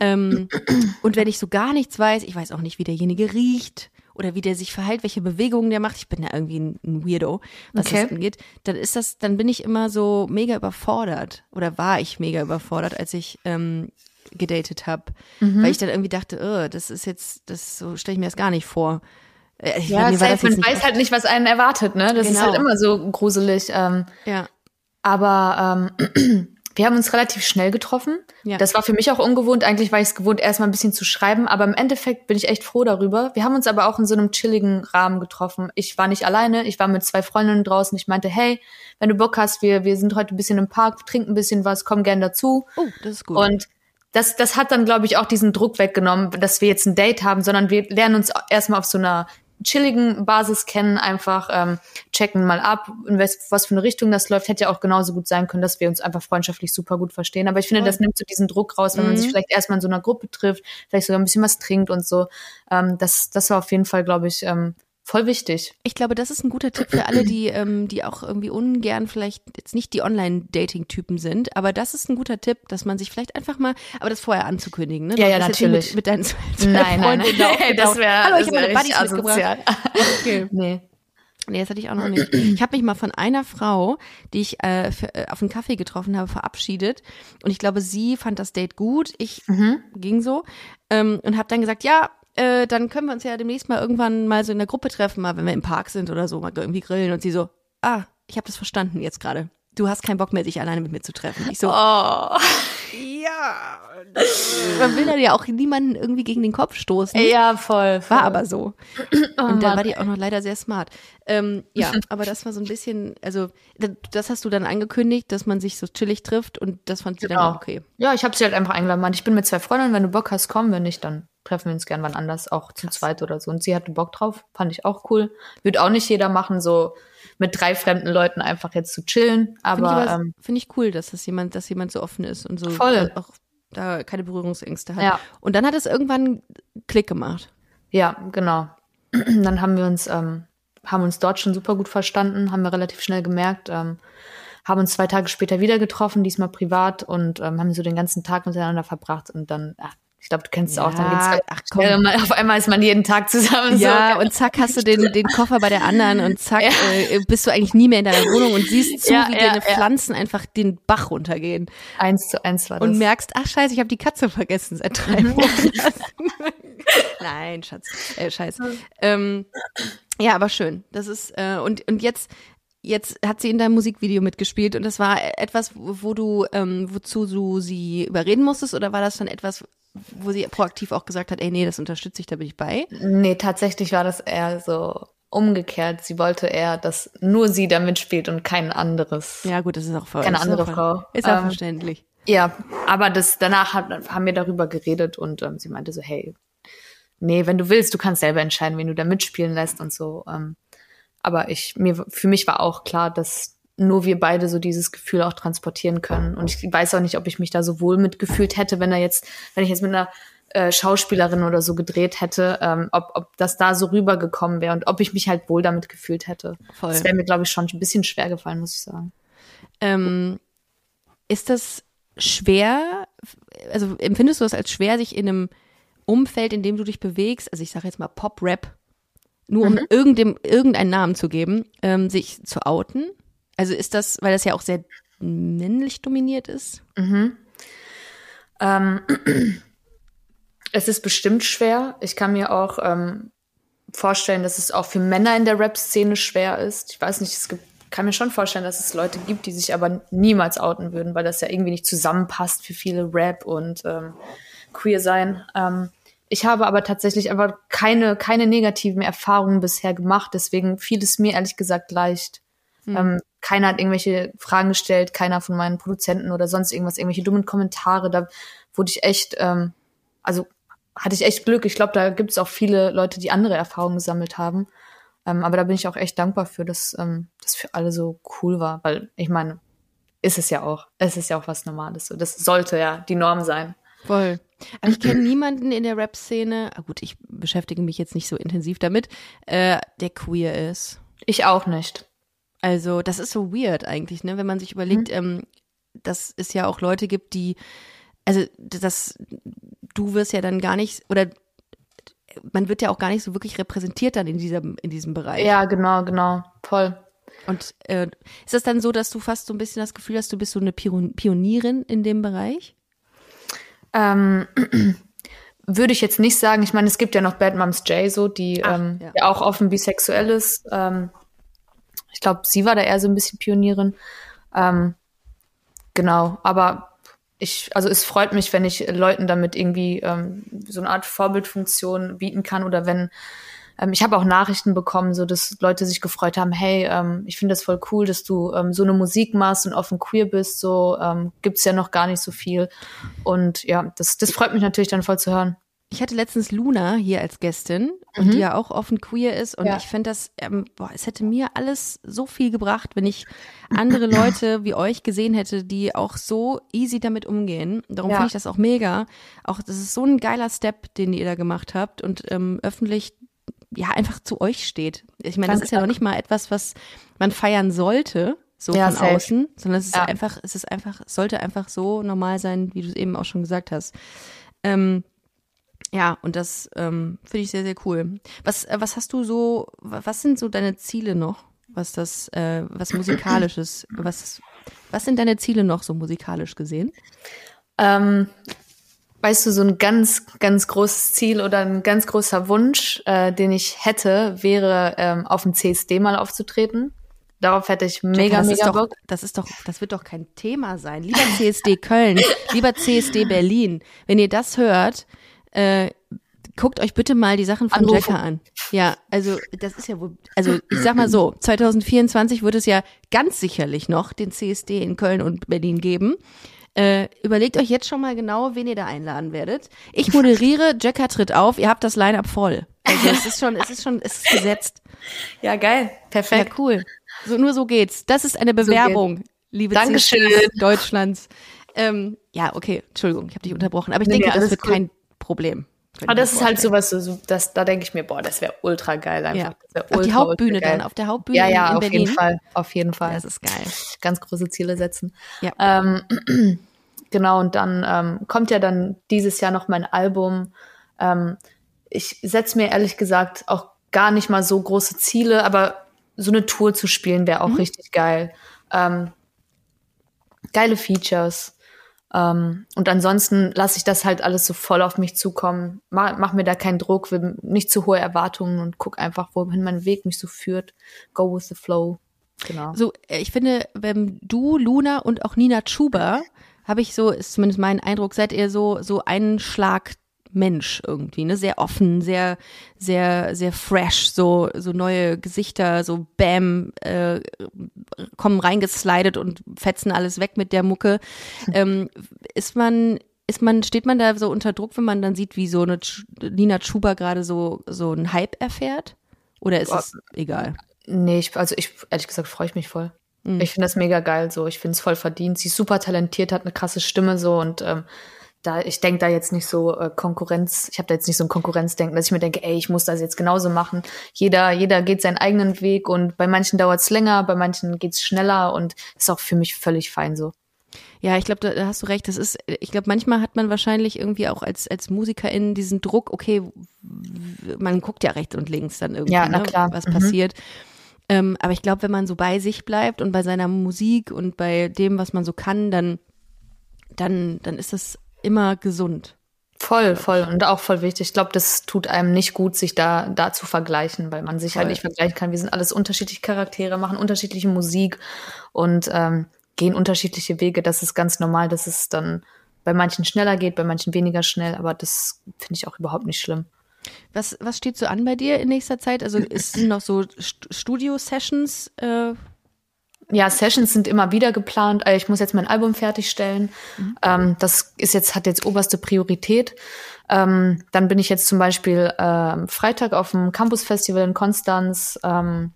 Ähm, und wenn ich so gar nichts weiß, ich weiß auch nicht, wie derjenige riecht oder wie der sich verhält, welche Bewegungen der macht, ich bin ja irgendwie ein, ein Weirdo, was Okay. das angeht, dann ist das, dann bin ich immer so mega überfordert oder war ich mega überfordert, als ich ähm, gedatet habe, Mhm. weil ich dann irgendwie dachte, oh, das ist jetzt, das so stelle ich mir das gar nicht vor. Äh, ich- Ja, mir war safe, das man weiß halt nicht, was einen erwartet, ne? Das ist Genau. halt immer so gruselig. Ähm, ja, aber ähm, wir haben uns relativ schnell getroffen. Ja. Das war für mich auch ungewohnt. Eigentlich war ich es gewohnt, erstmal ein bisschen zu schreiben, aber im Endeffekt bin ich echt froh darüber. Wir haben uns aber auch in so einem chilligen Rahmen getroffen. Ich war nicht alleine, ich war mit zwei Freundinnen draußen. Ich meinte, hey, wenn du Bock hast, wir, wir sind heute ein bisschen im Park, trinken ein bisschen was, komm gern dazu. oh, das ist gut. Und das, das hat dann, glaube ich, auch diesen Druck weggenommen, dass wir jetzt ein Date haben, sondern wir lernen uns erstmal auf so einer chilligen Basis kennen, einfach ähm, checken mal ab, in was, was für eine Richtung das läuft. Hätte ja auch genauso gut sein können, dass wir uns einfach freundschaftlich super gut verstehen. Aber ich finde, das nimmt so diesen Druck raus, wenn man Mhm. sich vielleicht erstmal in so einer Gruppe trifft, vielleicht sogar ein bisschen was trinkt und so. Ähm, das, das war auf jeden Fall, glaube ich, ähm, voll wichtig. Ich glaube, das ist ein guter Tipp für alle, die, ähm, die auch irgendwie ungern vielleicht jetzt nicht die Online-Dating-Typen sind. Aber das ist ein guter Tipp, dass man sich vielleicht einfach mal, aber das vorher anzukündigen. Ne? Ja, ja, bist jetzt natürlich. Mit, mit deinen zwei, Nein, nein, da nein. aufgetaucht. das wäre Hallo, ich habe meine Buddies mitgebracht. Okay. Nee. Nee, das hatte ich auch noch nicht. Ich habe mich mal von einer Frau, die ich äh, für, äh, auf einen Kaffee getroffen habe, verabschiedet. Und ich glaube, sie fand das Date gut. Ich Mhm. ging so. Ähm, und habe dann gesagt, ja, äh, dann können wir uns ja demnächst mal irgendwann mal so in der Gruppe treffen, mal wenn wir im Park sind oder so, mal irgendwie grillen. Und sie so, ah, ich habe das verstanden jetzt gerade. Du hast keinen Bock mehr, dich alleine mit mir zu treffen. Ich so, Oh. ja. Man will da ja auch niemanden irgendwie gegen den Kopf stoßen. Ja, voll. voll. War aber so. Oh, und dann war die auch noch leider sehr smart. Ähm, ja, aber das war so ein bisschen, also das hast du dann angekündigt, dass man sich so chillig trifft und das fand sie dann Genau. auch okay. Ja, ich habe sie halt einfach eingeladen. Ich bin mit zwei Freundinnen, wenn du Bock hast, komm. Wenn nicht, dann treffen wir uns gern wann anders, auch zu zweit oder so. Und sie hatte Bock drauf, fand ich auch cool. Würde auch nicht jeder machen, so mit drei fremden Leuten einfach jetzt zu chillen. Finde ich, Aber aber, ähm, find ich cool, dass das jemand, dass jemand so offen ist und so Voll. auch da keine Berührungsängste hat. Ja. Und dann hat es irgendwann Klick gemacht. ja, genau. dann haben wir uns, ähm, haben uns dort schon super gut verstanden, haben wir relativ schnell gemerkt. Ähm, haben uns zwei Tage später wieder getroffen, diesmal privat und ähm, haben so den ganzen Tag miteinander verbracht und dann, ach, ich glaube, du kennst es Ja, auch, dann geht's halt ach, komm. mal- auf einmal ist man jeden Tag zusammen. Ja, so. und zack hast du den, den Koffer bei der anderen und zack Ja. äh, bist du eigentlich nie mehr in deiner Wohnung und siehst zu, Ja, wie deine. Pflanzen einfach den Bach runtergehen eins zu eins war das. und merkst, ach scheiße, ich habe die Katze vergessen seit drei Mhm. Monaten. Nein, Schatz, äh, scheiße. Ähm, ja, aber schön. Das ist äh, und und jetzt jetzt hat sie in deinem Musikvideo mitgespielt und das war etwas, wo, wo du ähm, wozu du sie überreden musstest oder war das dann etwas, wo sie proaktiv auch gesagt hat, ey nee, das unterstütze ich, da bin ich bei. Nee, tatsächlich war das eher so umgekehrt. Sie wollte eher, dass nur sie da mitspielt und kein anderes. Ja, gut, das ist auch voll. Keine andere Frau. Ist auch Ähm, verständlich. Ja, aber das danach hat, haben wir darüber geredet und ähm, sie meinte so, hey, nee, wenn du willst, du kannst selber entscheiden, wen du da mitspielen lässt und so. Ähm, aber ich, mir, für mich war auch klar, dass nur wir beide so dieses Gefühl auch transportieren können. Und ich weiß auch nicht, ob ich mich da so wohl mitgefühlt hätte, wenn er jetzt, wenn ich jetzt mit einer äh, Schauspielerin oder so gedreht hätte, ähm, ob, ob das da so rübergekommen wäre und ob ich mich halt wohl damit gefühlt hätte. Voll. Das wäre mir, glaube ich, schon ein bisschen schwer gefallen, muss ich sagen. Ähm, ist das schwer, also empfindest du das als schwer, sich in einem Umfeld, in dem du dich bewegst, also ich sage jetzt mal Pop-Rap, nur um irgendem, irgendeinen Namen zu geben, ähm, sich zu outen? Also ist das, weil das ja auch sehr männlich dominiert ist? Mhm. Ähm, es ist bestimmt schwer. Ich kann mir auch ähm, vorstellen, dass es auch für Männer in der Rap-Szene schwer ist. Ich weiß nicht, es gibt, kann mir schon vorstellen, dass es Leute gibt, die sich aber niemals outen würden, weil das ja irgendwie nicht zusammenpasst für viele Rap und ähm, Queer sein. Ähm, ich habe aber tatsächlich einfach keine, keine negativen Erfahrungen bisher gemacht, deswegen fiel es mir ehrlich gesagt leicht. Mhm. Ähm, keiner hat irgendwelche Fragen gestellt, keiner von meinen Produzenten oder sonst irgendwas, irgendwelche dummen Kommentare. Da wurde ich echt, ähm, also hatte ich echt Glück. Ich glaube, da gibt es auch viele Leute, die andere Erfahrungen gesammelt haben. Ähm, aber da bin ich auch echt dankbar für, dass ähm, das für alle so cool war. Weil ich meine, ist es ja auch. Es ist ja auch was Normales. So. Das sollte ja die Norm sein. Voll. Aber ich kenne niemanden in der Rap-Szene, ah gut, ich beschäftige mich jetzt nicht so intensiv damit, äh, der queer ist. Ich auch nicht. Also, das ist so weird eigentlich, ne? Wenn man sich überlegt, mhm. ähm, dass es ja auch Leute gibt, die, also das, du wirst ja dann gar nicht, oder man wird ja auch gar nicht so wirklich repräsentiert dann in diesem, in diesem Bereich. Ja, genau, genau, voll. Und äh, ist es dann so, dass du fast so ein bisschen das Gefühl hast, du bist so eine Pionierin in dem Bereich? Ähm, würde ich jetzt nicht sagen. Ich meine, es gibt ja noch Bad Moms J, so, die Ach, ähm, ja. ja. auch offen bisexuell ist. Ähm, ich glaube, sie war da eher so ein bisschen Pionierin. Ähm, genau, aber ich, also es freut mich, wenn ich Leuten damit irgendwie ähm, so eine Art Vorbildfunktion bieten kann oder wenn ähm, ich habe auch Nachrichten bekommen, so dass Leute sich gefreut haben, hey, ähm, ich finde das voll cool, dass du ähm, so eine Musik machst und offen queer bist, so ähm, gibt's ja noch gar nicht so viel und ja, das, das freut mich natürlich dann voll zu hören. Ich hatte letztens Luna hier als Gästin und mhm. die ja auch offen queer ist und ja. ich finde das, ähm, boah, es hätte mir alles so viel gebracht, wenn ich andere Leute wie euch gesehen hätte, die auch so easy damit umgehen. Darum ja. finde ich das auch mega. Auch das ist so ein geiler Step, den ihr da gemacht habt und ähm, öffentlich ja einfach zu euch steht. Ich meine, das ist ja noch nicht mal etwas, was man feiern sollte, so ja, von safe. außen, sondern es ist ja. einfach, es ist einfach, es sollte einfach so normal sein, wie du es eben auch schon gesagt hast. Ähm, ja, und das ähm, finde ich sehr, sehr cool. Was, äh, was hast du so, was sind so deine Ziele noch, was das, äh, was musikalisches, was, was sind deine Ziele noch so musikalisch gesehen? Ähm, weißt du, so ein ganz, ganz großes Ziel oder ein ganz großer Wunsch, äh, den ich hätte, wäre, ähm, auf dem CSD mal aufzutreten. Darauf hätte ich mega, das mega doch, Bock. Das ist doch, das wird doch kein Thema sein. Lieber CSD Köln, lieber CSD Berlin. Wenn ihr das hört, äh, guckt euch bitte mal die Sachen von Anrufen. Jacker an. Ja, also das ist ja wohl, also ich sag mal so, 2024 wird es ja ganz sicherlich noch den CSD in Köln und Berlin geben. Äh, überlegt euch jetzt schon mal genau, wen ihr da einladen werdet. Ich moderiere, Jacker tritt auf, ihr habt das Line-Up voll. Also es ist schon, es ist schon, es ist gesetzt. Ja, geil. Perfekt. Ja, cool. So, nur so geht's. Das ist eine Bewerbung, so liebe Dankeschön. Deutschlands. Ähm, ja, okay, Entschuldigung, ich habe dich unterbrochen, aber ich nee, denke, das wird cool. kein Problem. Aber das ist halt sowas, so, das, da denke ich mir, boah, das wäre ultra geil einfach. Ja. Ultra, auf die Hauptbühne dann, auf der Hauptbühne ja, ja, in, auf Berlin. jeden Fall, auf jeden Fall. Das ist geil. Ganz große Ziele setzen. Ja. Ähm, genau, und dann ähm, kommt ja dann dieses Jahr noch mein Album. Ähm, ich setze mir ehrlich gesagt auch gar nicht mal so große Ziele, aber so eine Tour zu spielen wäre auch mhm. richtig geil. Ähm, geile Features. Ähm, und ansonsten lasse ich das halt alles so voll auf mich zukommen. Mach, mach mir da keinen Druck, will nicht zu hohe Erwartungen und guck einfach, wohin mein Weg mich so führt. Go with the flow. Genau. So, äh, ich finde, wenn du, Luna und auch Nina Chuba, habe ich so, ist zumindest mein Eindruck, seid ihr so, so einen Schlag Mensch irgendwie, ne? Sehr offen, sehr, sehr, sehr fresh, so, so neue Gesichter, so bam, äh, kommen reingeslidet und fetzen alles weg mit der Mucke. Ähm, ist man, ist man, steht man da so unter Druck, wenn man dann sieht, wie so eine Nina Chuba gerade so, so einen Hype erfährt? Oder ist Boah, es egal? Nee, ich, also ich, ehrlich gesagt, freue ich mich voll. Mhm. Ich finde das mega geil so. Ich finde es voll verdient. Sie ist super talentiert, hat eine krasse Stimme so und ähm, da, ich denke da jetzt nicht so äh, Konkurrenz, ich habe da jetzt nicht so ein Konkurrenzdenken, dass ich mir denke, ey, ich muss das jetzt genauso machen. Jeder, jeder geht seinen eigenen Weg und bei manchen dauert es länger, bei manchen geht's schneller und ist auch für mich völlig fein so. Ja, ich glaube, da, hast du recht. Das ist, ich glaube, manchmal hat man wahrscheinlich irgendwie auch als als Musikerin diesen Druck. Okay, man guckt ja rechts und links dann irgendwie, ja, na ne, klar. was mhm. passiert. Ähm, aber ich glaube, wenn man so bei sich bleibt und bei seiner Musik und bei dem, was man so kann, dann, dann, dann ist das immer gesund. Voll, voll und auch voll wichtig. Ich glaube, das tut einem nicht gut, sich da, da zu vergleichen, weil man sich halt voll. halt nicht vergleichen kann. Wir sind alles unterschiedliche Charaktere, machen unterschiedliche Musik und ähm, gehen unterschiedliche Wege. Das ist ganz normal, dass es dann bei manchen schneller geht, bei manchen weniger schnell, aber das finde ich auch überhaupt nicht schlimm. Was, was steht so an bei dir in nächster Zeit? Also ist noch so Studio-Sessions? Äh ja, Sessions sind immer wieder geplant. Äh, ich muss jetzt mein Album fertigstellen. Mhm. Ähm, das ist jetzt, hat jetzt oberste Priorität. Ähm, dann bin ich jetzt zum Beispiel äh, Freitag auf dem Campus Festival in Konstanz. Ähm,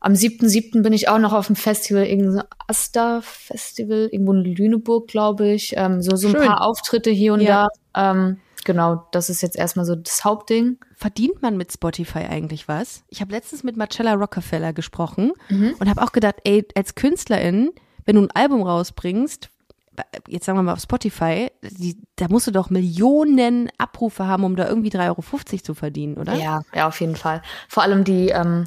am 7.7. bin ich auch noch auf dem Festival, irgendein Asta-Festival, irgendwo in Lüneburg, glaube ich. Ähm, so, so ein paar Auftritte hier und ja. da. Ähm, genau, das ist jetzt erstmal so das Hauptding. Verdient man mit Spotify eigentlich was? Ich habe letztens mit Marcella Rockefeller gesprochen mhm. und habe auch gedacht, ey, als Künstlerin, wenn du ein Album rausbringst, jetzt sagen wir mal auf Spotify, die, da musst du doch Millionen Abrufe haben, um da irgendwie 3,50 Euro zu verdienen, oder? Ja, ja, auf jeden Fall. Vor allem die, ähm,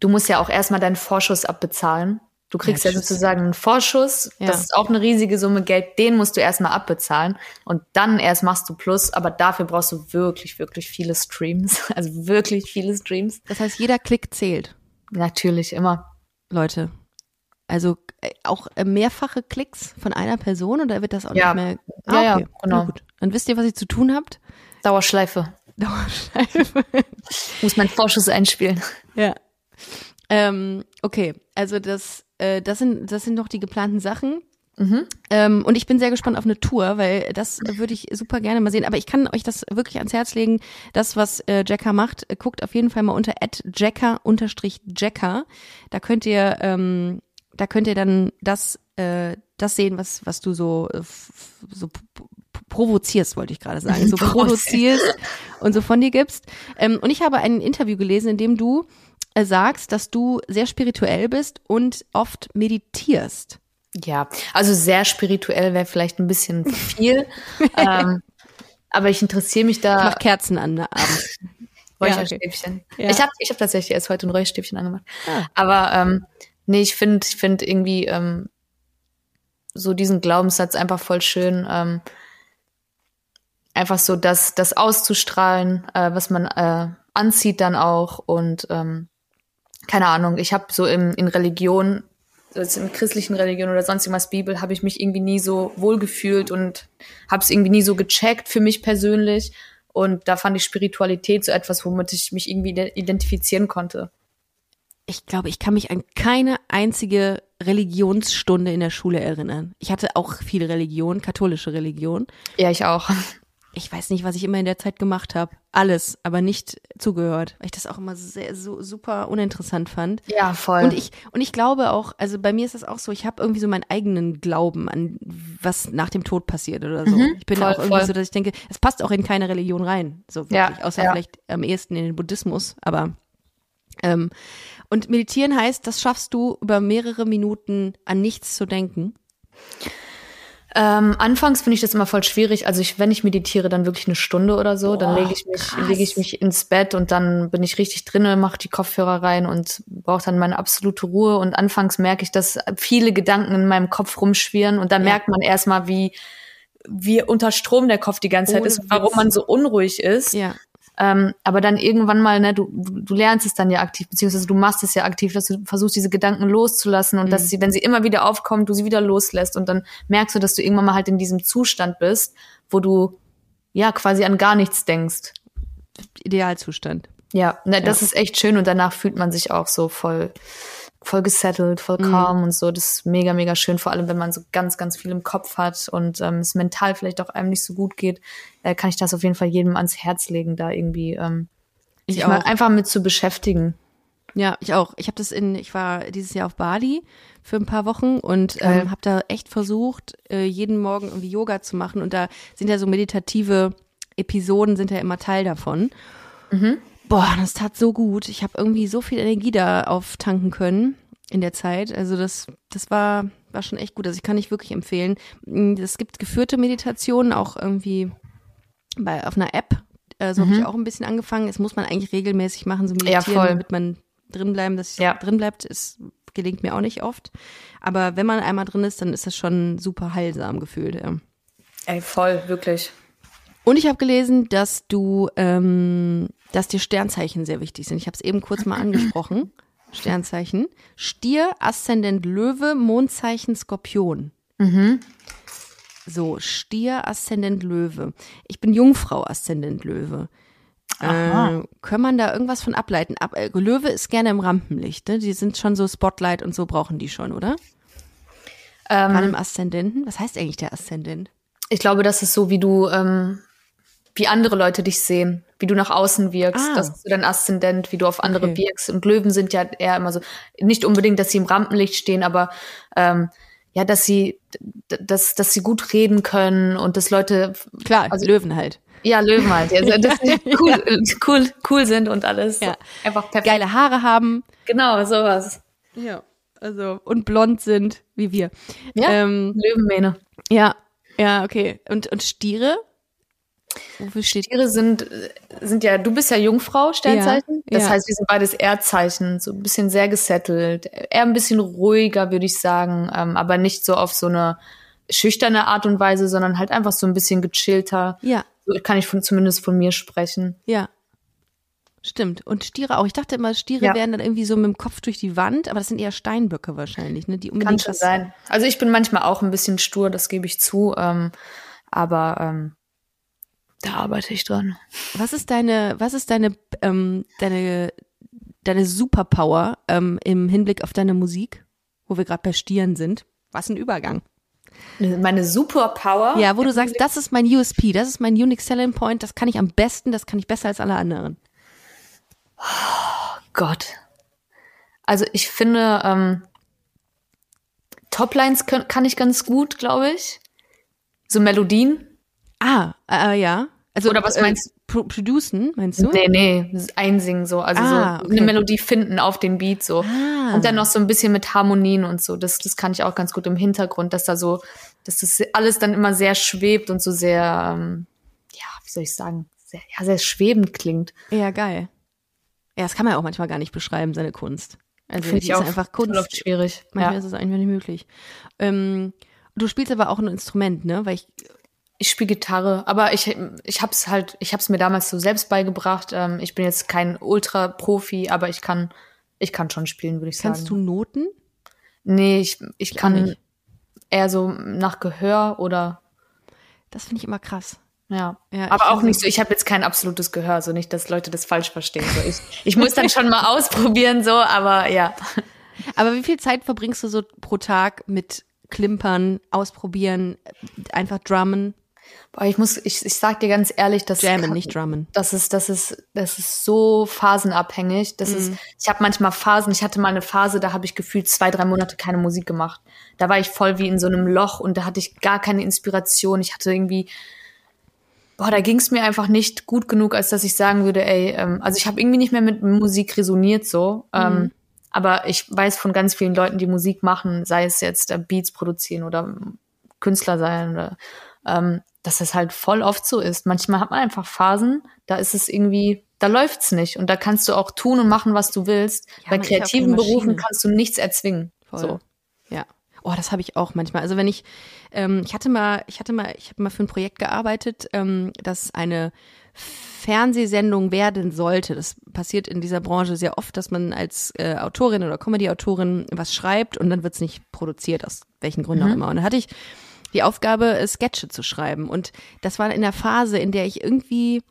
du musst ja auch erstmal deinen Vorschuss abbezahlen. Du kriegst ja, ja sozusagen einen Vorschuss, ja. das ist auch eine riesige Summe Geld, den musst du erstmal abbezahlen und dann erst machst du Plus, aber dafür brauchst du wirklich, wirklich viele Streams, also wirklich viele Streams. Das heißt, jeder Klick zählt. Natürlich, immer. Leute, also äh, auch äh, mehrfache Klicks von einer Person oder wird das auch ja. nicht mehr? Ah, ja, okay. ja, genau. gut. Dann wisst ihr, was ihr zu tun habt? Dauerschleife. Dauerschleife. Muss mein Vorschuss einspielen. Ja. Ähm, okay, also das äh, das sind, das sind noch die geplanten Sachen. Mhm. Ähm, und ich bin sehr gespannt auf eine Tour, weil das würde ich super gerne mal sehen. Aber ich kann euch das wirklich ans Herz legen. Das, was äh, Jacker macht, guckt auf jeden Fall mal unter jacker-jacker. Da könnt ihr, ähm, da könnt ihr dann das, äh, das sehen, was, was du so, äh, so provozierst, wollte ich gerade sagen, so produzierst und so von dir gibst. Ähm, und ich habe ein Interview gelesen, in dem du äh, sagst, dass du sehr spirituell bist und oft meditierst. Ja, also sehr spirituell wäre vielleicht ein bisschen viel. ähm, aber ich interessiere mich da. Ich mach Kerzen an abends. Räucherstäbchen. Ja, okay. ja. Ich habe ich hab tatsächlich erst heute ein Räucherstäbchen angemacht. Ah. Aber ähm, nee, ich finde ich finde irgendwie ähm, so diesen Glaubenssatz einfach voll schön. Ähm, einfach so das, das auszustrahlen, äh, was man äh, anzieht dann auch und ähm, keine Ahnung, ich habe so im, in Religion, also in christlichen Religion oder sonst irgendwas Bibel, habe ich mich irgendwie nie so wohlgefühlt und habe es irgendwie nie so gecheckt für mich persönlich. Und da fand ich Spiritualität so etwas, womit ich mich irgendwie identifizieren konnte. Ich glaube, ich kann mich an keine einzige Religionsstunde in der Schule erinnern. Ich hatte auch viel Religion, katholische Religion. Ja, ich auch ich weiß nicht, was ich immer in der Zeit gemacht habe. Alles, aber nicht zugehört, weil ich das auch immer sehr so super uninteressant fand. Ja, voll. Und ich und ich glaube auch, also bei mir ist das auch so, ich habe irgendwie so meinen eigenen Glauben an was nach dem Tod passiert oder so. Mhm, ich bin voll, auch irgendwie voll. so, dass ich denke, es passt auch in keine Religion rein, so wirklich, ja, außer ja. vielleicht am ehesten in den Buddhismus, aber ähm, und meditieren heißt, das schaffst du über mehrere Minuten an nichts zu denken. Ähm, anfangs finde ich das immer voll schwierig. Also ich, wenn ich meditiere, dann wirklich eine Stunde oder so. Boah, dann lege ich mich, lege ich mich ins Bett und dann bin ich richtig drinne, mache die Kopfhörer rein und brauche dann meine absolute Ruhe. Und anfangs merke ich, dass viele Gedanken in meinem Kopf rumschwirren und dann ja. merkt man erstmal, wie wie unter Strom der Kopf die ganze Zeit Ohne ist, warum man so unruhig ist. Ja. Ähm, aber dann irgendwann mal, ne, du, du lernst es dann ja aktiv, beziehungsweise du machst es ja aktiv, dass du versuchst, diese Gedanken loszulassen und mhm. dass sie, wenn sie immer wieder aufkommen, du sie wieder loslässt und dann merkst du, dass du irgendwann mal halt in diesem Zustand bist, wo du ja quasi an gar nichts denkst. Idealzustand. Ja, ne, das ja. ist echt schön und danach fühlt man sich auch so voll voll gesettelt, voll mhm. calm mhm. und so. Das ist mega, mega schön, vor allem wenn man so ganz, ganz viel im Kopf hat und ähm, es mental vielleicht auch einem nicht so gut geht, äh, kann ich das auf jeden Fall jedem ans Herz legen, da irgendwie ähm, ich sich auch. mal einfach mit zu beschäftigen. Ja, ich auch. Ich habe das in, ich war dieses Jahr auf Bali für ein paar Wochen und ähm, habe da echt versucht, äh, jeden Morgen irgendwie Yoga zu machen und da sind ja so meditative Episoden sind ja immer Teil davon. Mhm. Boah, das tat so gut. Ich habe irgendwie so viel Energie da auftanken können in der Zeit. Also das, das war, war schon echt gut. Also ich kann nicht wirklich empfehlen. Mm, es gibt geführte Meditationen auch irgendwie bei, auf einer App. Äh, so mhm. habe ich auch ein bisschen angefangen. Das muss man eigentlich regelmäßig machen, so meditieren, ja, damit man drin bleiben, dass es Ja. drin bleibt, ist, gelingt mir auch nicht oft. Aber wenn man einmal drin ist, dann ist das schon super heilsam gefühlt. Ja. Ey, voll, wirklich. Und ich habe gelesen, dass du, ähm, dass dir Sternzeichen sehr wichtig sind. Ich habe es eben kurz mal angesprochen. Sternzeichen. Stier, Aszendent Löwe, Mondzeichen Skorpion. So, Stier, Aszendent Löwe. Ich bin Jungfrau, Aszendent Löwe. Äh, kann man da irgendwas von ableiten? Ab, äh, Löwe ist gerne im Rampenlicht, ne? Die sind schon so Spotlight und so brauchen die schon, oder? Ähm, Gerade im Aszendenten? Was heißt eigentlich der Aszendent? Ich glaube, das ist so, wie du, ähm, wie andere Leute dich sehen, wie du nach außen wirkst. Ah. Das ist so dein Aszendent, wie du auf andere Okay. wirkst. Und Löwen sind ja eher immer so, nicht unbedingt, dass sie im Rampenlicht stehen, aber ähm, ja, dass sie, dass, dass sie gut reden können und dass Leute, Klar, Also- Löwen halt. ja, Löwen halt, ja, dass sie cool, äh, cool, cool sind und alles. Ja. Einfach perfekt. Geile Haare haben. Genau, sowas. Ja. Also, und blond sind, wie wir. Ja, Ähm, Löwenmähne. ja, ja, okay. Und, und Stiere? Wofür steht Tiere sind, sind ja, du bist ja Jungfrau, Sternzeichen. Ja, das ja. heißt, wir sind beides Erdzeichen, so ein bisschen sehr gesettelt, eher ein bisschen ruhiger, würde ich sagen, ähm, aber nicht so auf so eine schüchterne Art und Weise, sondern halt einfach so ein bisschen gechillter. Ja, So kann ich von, zumindest von mir sprechen. ja. Stimmt. Und Stiere auch. Ich dachte immer, Stiere Ja. wären dann irgendwie so mit dem Kopf durch die Wand, aber das sind eher Steinböcke wahrscheinlich, ne? Die Kann unbedingt schon was- sein. Also ich bin manchmal auch ein bisschen stur, das gebe ich zu, ähm, aber ähm, da arbeite ich dran. Was ist deine, was ist deine, ähm, deine, deine Superpower ähm, im Hinblick auf deine Musik, wo wir gerade bei Stieren sind? Was ein Übergang. Meine Superpower. Ja, wo du sagst, das ist mein USP, das ist mein Unique Selling Point, das kann ich am besten, das kann ich besser als alle anderen. Gott. Also ich finde, ähm, Toplines kann ich ganz gut, glaube ich. So Melodien. Ah, äh, ja. Also, Oder was äh, meinst Pro Producen, meinst du? Nee, nee, einsingen so. Also Ah, so okay. eine Melodie finden auf den Beat so. Ah. Und dann noch so ein bisschen mit Harmonien und so. Das, das kann ich auch ganz gut im Hintergrund, dass da so, dass das alles dann immer sehr schwebt und so sehr, ähm, ja, wie soll ich sagen, sehr, ja, sehr schwebend klingt. Ja, geil. Ja, das kann man ja auch manchmal gar nicht beschreiben, seine Kunst. Also Finde ich ist auch einfach Kunst. oft schwierig. Manchmal Ja. ist es einfach nicht möglich. Ähm, du spielst aber auch ein Instrument, ne? Weil ich, Ich spiele Gitarre, aber ich, ich hab's halt, ich hab's mir damals so selbst beigebracht. Ähm, ich bin jetzt kein Ultra-Profi, aber ich kann, ich kann schon spielen, würde ich kannst du sagen. Noten? Nee, ich, ich kann nicht. eher so nach Gehör oder Das finde ich immer krass. ja. Ja, aber auch nicht so, ich habe jetzt kein absolutes Gehör, so nicht, dass Leute das falsch verstehen. So, ich, ich muss dann schon mal ausprobieren, so, aber ja. Aber wie viel Zeit verbringst du so pro Tag mit Klimpern, ausprobieren, einfach drummen? Boah, ich muss, ich, ich sag dir ganz ehrlich, dass Jammen, nicht drummen. Das ist, das ist, das ist so phasenabhängig. Das ist, Mhm. ich habe manchmal Phasen, ich hatte mal eine Phase, da habe ich gefühlt zwei, drei Monate keine Musik gemacht. Da war ich voll wie in so einem Loch und da hatte ich gar keine Inspiration. Ich hatte irgendwie, boah, da ging es mir einfach nicht gut genug, als dass ich sagen würde, ey, ähm, also ich habe irgendwie nicht mehr mit Musik resoniert so. Mhm. Ähm, aber ich weiß von ganz vielen Leuten, die Musik machen, sei es jetzt äh, Beats produzieren oder Künstler sein oder ähm, dass das halt voll oft so ist. Manchmal hat man einfach Phasen, da ist es irgendwie, da läuft's nicht und da kannst du auch tun und machen, was du willst. Ja, Bei kreativen Berufen kannst du nichts erzwingen. Voll. So. Ja. Oh, das habe ich auch manchmal. Also wenn ich, ähm, ich hatte mal, ich hatte mal, ich habe mal für ein Projekt gearbeitet, ähm, das eine Fernsehsendung werden sollte. Das passiert in dieser Branche sehr oft, dass man als äh, Autorin oder Comedy-Autorin was schreibt und dann wird's nicht produziert, aus welchen Gründen auch immer. Und dann hatte ich die Aufgabe, äh, Sketche zu schreiben. Und das war in der Phase, in der ich irgendwie,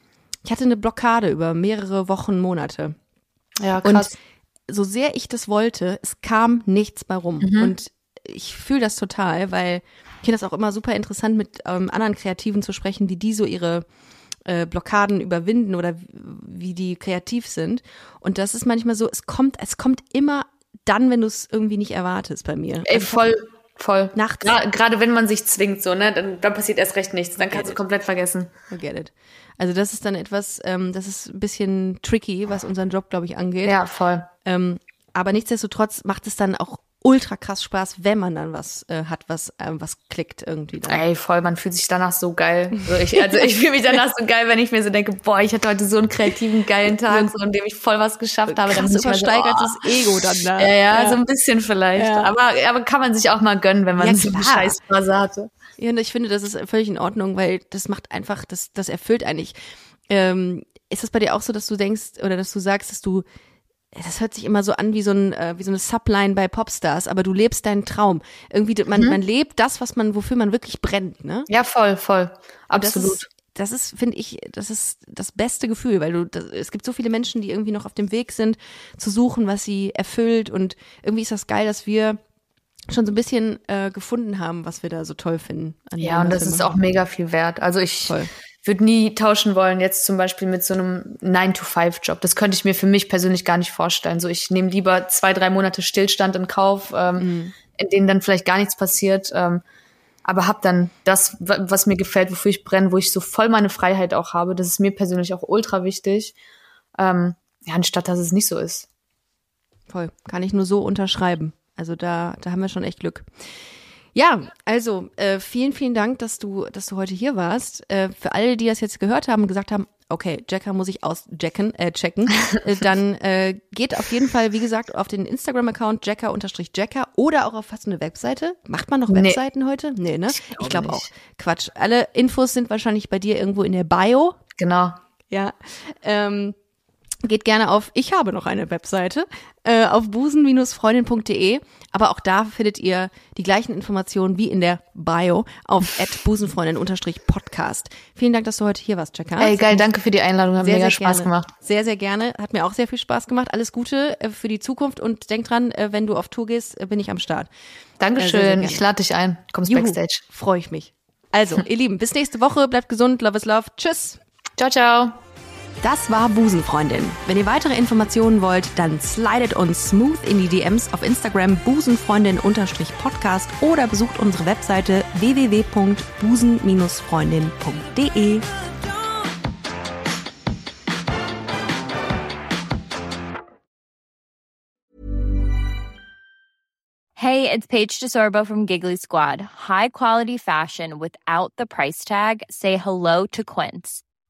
ich hatte eine Blockade über mehrere Wochen, Monate. Ja, Und krass. so sehr ich das wollte, es kam nichts bei rum. Und ich fühle das total, weil ich finde das auch immer super interessant, mit ähm, anderen Kreativen zu sprechen, wie die so ihre äh, Blockaden überwinden oder wie, wie die kreativ sind. Und das ist manchmal so, es kommt, es kommt immer dann, wenn du es irgendwie nicht erwartest bei mir. Ey, voll, voll. Nachts. Gra- Gerade wenn man sich zwingt, so, ne, dann, dann passiert erst recht nichts. Dann kannst du komplett vergessen. Forget it. Also das ist dann etwas, ähm, das ist ein bisschen tricky, was unseren Job, glaube ich, angeht. Ja, voll. Ähm, aber nichtsdestotrotz macht es dann auch ultra krass Spaß, wenn man dann was äh, hat, was ähm, was klickt irgendwie. Dann. Ey, voll, man fühlt sich danach so geil. So, ich, also ich fühle mich danach so geil, wenn ich mir so denke, boah, ich hatte heute so einen kreativen, geilen Tag, so, in dem ich voll was geschafft habe. Krass übersteigertes so, oh. Ego dann da. Ja, ja, ja, so ein bisschen vielleicht. Ja. Aber, aber kann man sich auch mal gönnen, wenn man ja, so eine Scheißphase hatte. Ja, und ich finde, das ist völlig in Ordnung, weil das macht einfach, das, das erfüllt eigentlich. Ähm, ist das bei dir auch so, dass du denkst oder dass du sagst, dass du das hört sich immer so an wie so, ein, äh, wie so eine Subline bei Popstars, aber du lebst deinen Traum. Irgendwie, man, mhm. man lebt das, was man, wofür man wirklich brennt, ne? Ja, voll, voll. Absolut. Das ist, finde ich, das ist das beste Gefühl, weil du, das, es gibt so viele Menschen, die irgendwie noch auf dem Weg sind, zu suchen, was sie erfüllt und irgendwie ist das geil, dass wir schon so ein bisschen äh, gefunden haben, was wir da so toll finden. ja, und das ist auch mega viel wert. Also ich Voll würde nie tauschen wollen, jetzt zum Beispiel mit so einem 9-to-5-Job. Das könnte ich mir für mich persönlich gar nicht vorstellen. So, ich nehme lieber zwei, drei Monate Stillstand in Kauf, ähm, mhm. in denen dann vielleicht gar nichts passiert. Ähm, aber habe dann das, was mir gefällt, wofür ich brenne, wo ich so voll meine Freiheit auch habe. Das ist mir persönlich auch ultra wichtig. Ähm, ja, anstatt dass es nicht so ist. Voll. Kann ich nur so unterschreiben. Also da, da haben wir schon echt Glück. Ja, also äh, vielen, vielen Dank, dass du, dass du heute hier warst. Äh, für alle, die das jetzt gehört haben und gesagt haben, okay, Jacker muss ich ausjacken, äh, checken, äh, dann äh, geht auf jeden Fall, wie gesagt, auf den Instagram-Account Jacker-Jacker oder auch auf fast eine Webseite. Macht man noch nee. Webseiten heute? Nee, ne? Ich glaube glaub auch. Quatsch. Alle Infos sind wahrscheinlich bei dir irgendwo in der Bio. Genau. Ja. Ähm, Geht gerne auf, ich habe noch eine Webseite, äh, auf busen-freundin.de. Aber auch da findet ihr die gleichen Informationen wie in der Bio auf busenfreundin-podcast. Vielen Dank, dass du heute hier warst, Jacka. Ey, geil, danke für die Einladung, hat sehr, mega Spaß gerne. gemacht. Sehr, sehr gerne, hat mir auch sehr viel Spaß gemacht. Alles Gute äh, für die Zukunft und denk dran, äh, wenn du auf Tour gehst, äh, bin ich am Start. Dankeschön, sehr, sehr ich lade dich ein, kommst Juhu, Backstage. Freue ich mich. Also, ihr Lieben, bis nächste Woche, bleibt gesund, love is love, tschüss. Ciao, ciao. Das war Busenfreundin. Wenn ihr weitere Informationen wollt, dann slidet uns smooth in die DMs auf Instagram busenfreundin-podcast oder besucht unsere Webseite www.busen-freundin.de. Hey, it's Paige DeSorbo from Giggly Squad. High quality fashion without the price tag. Say hello to Quince.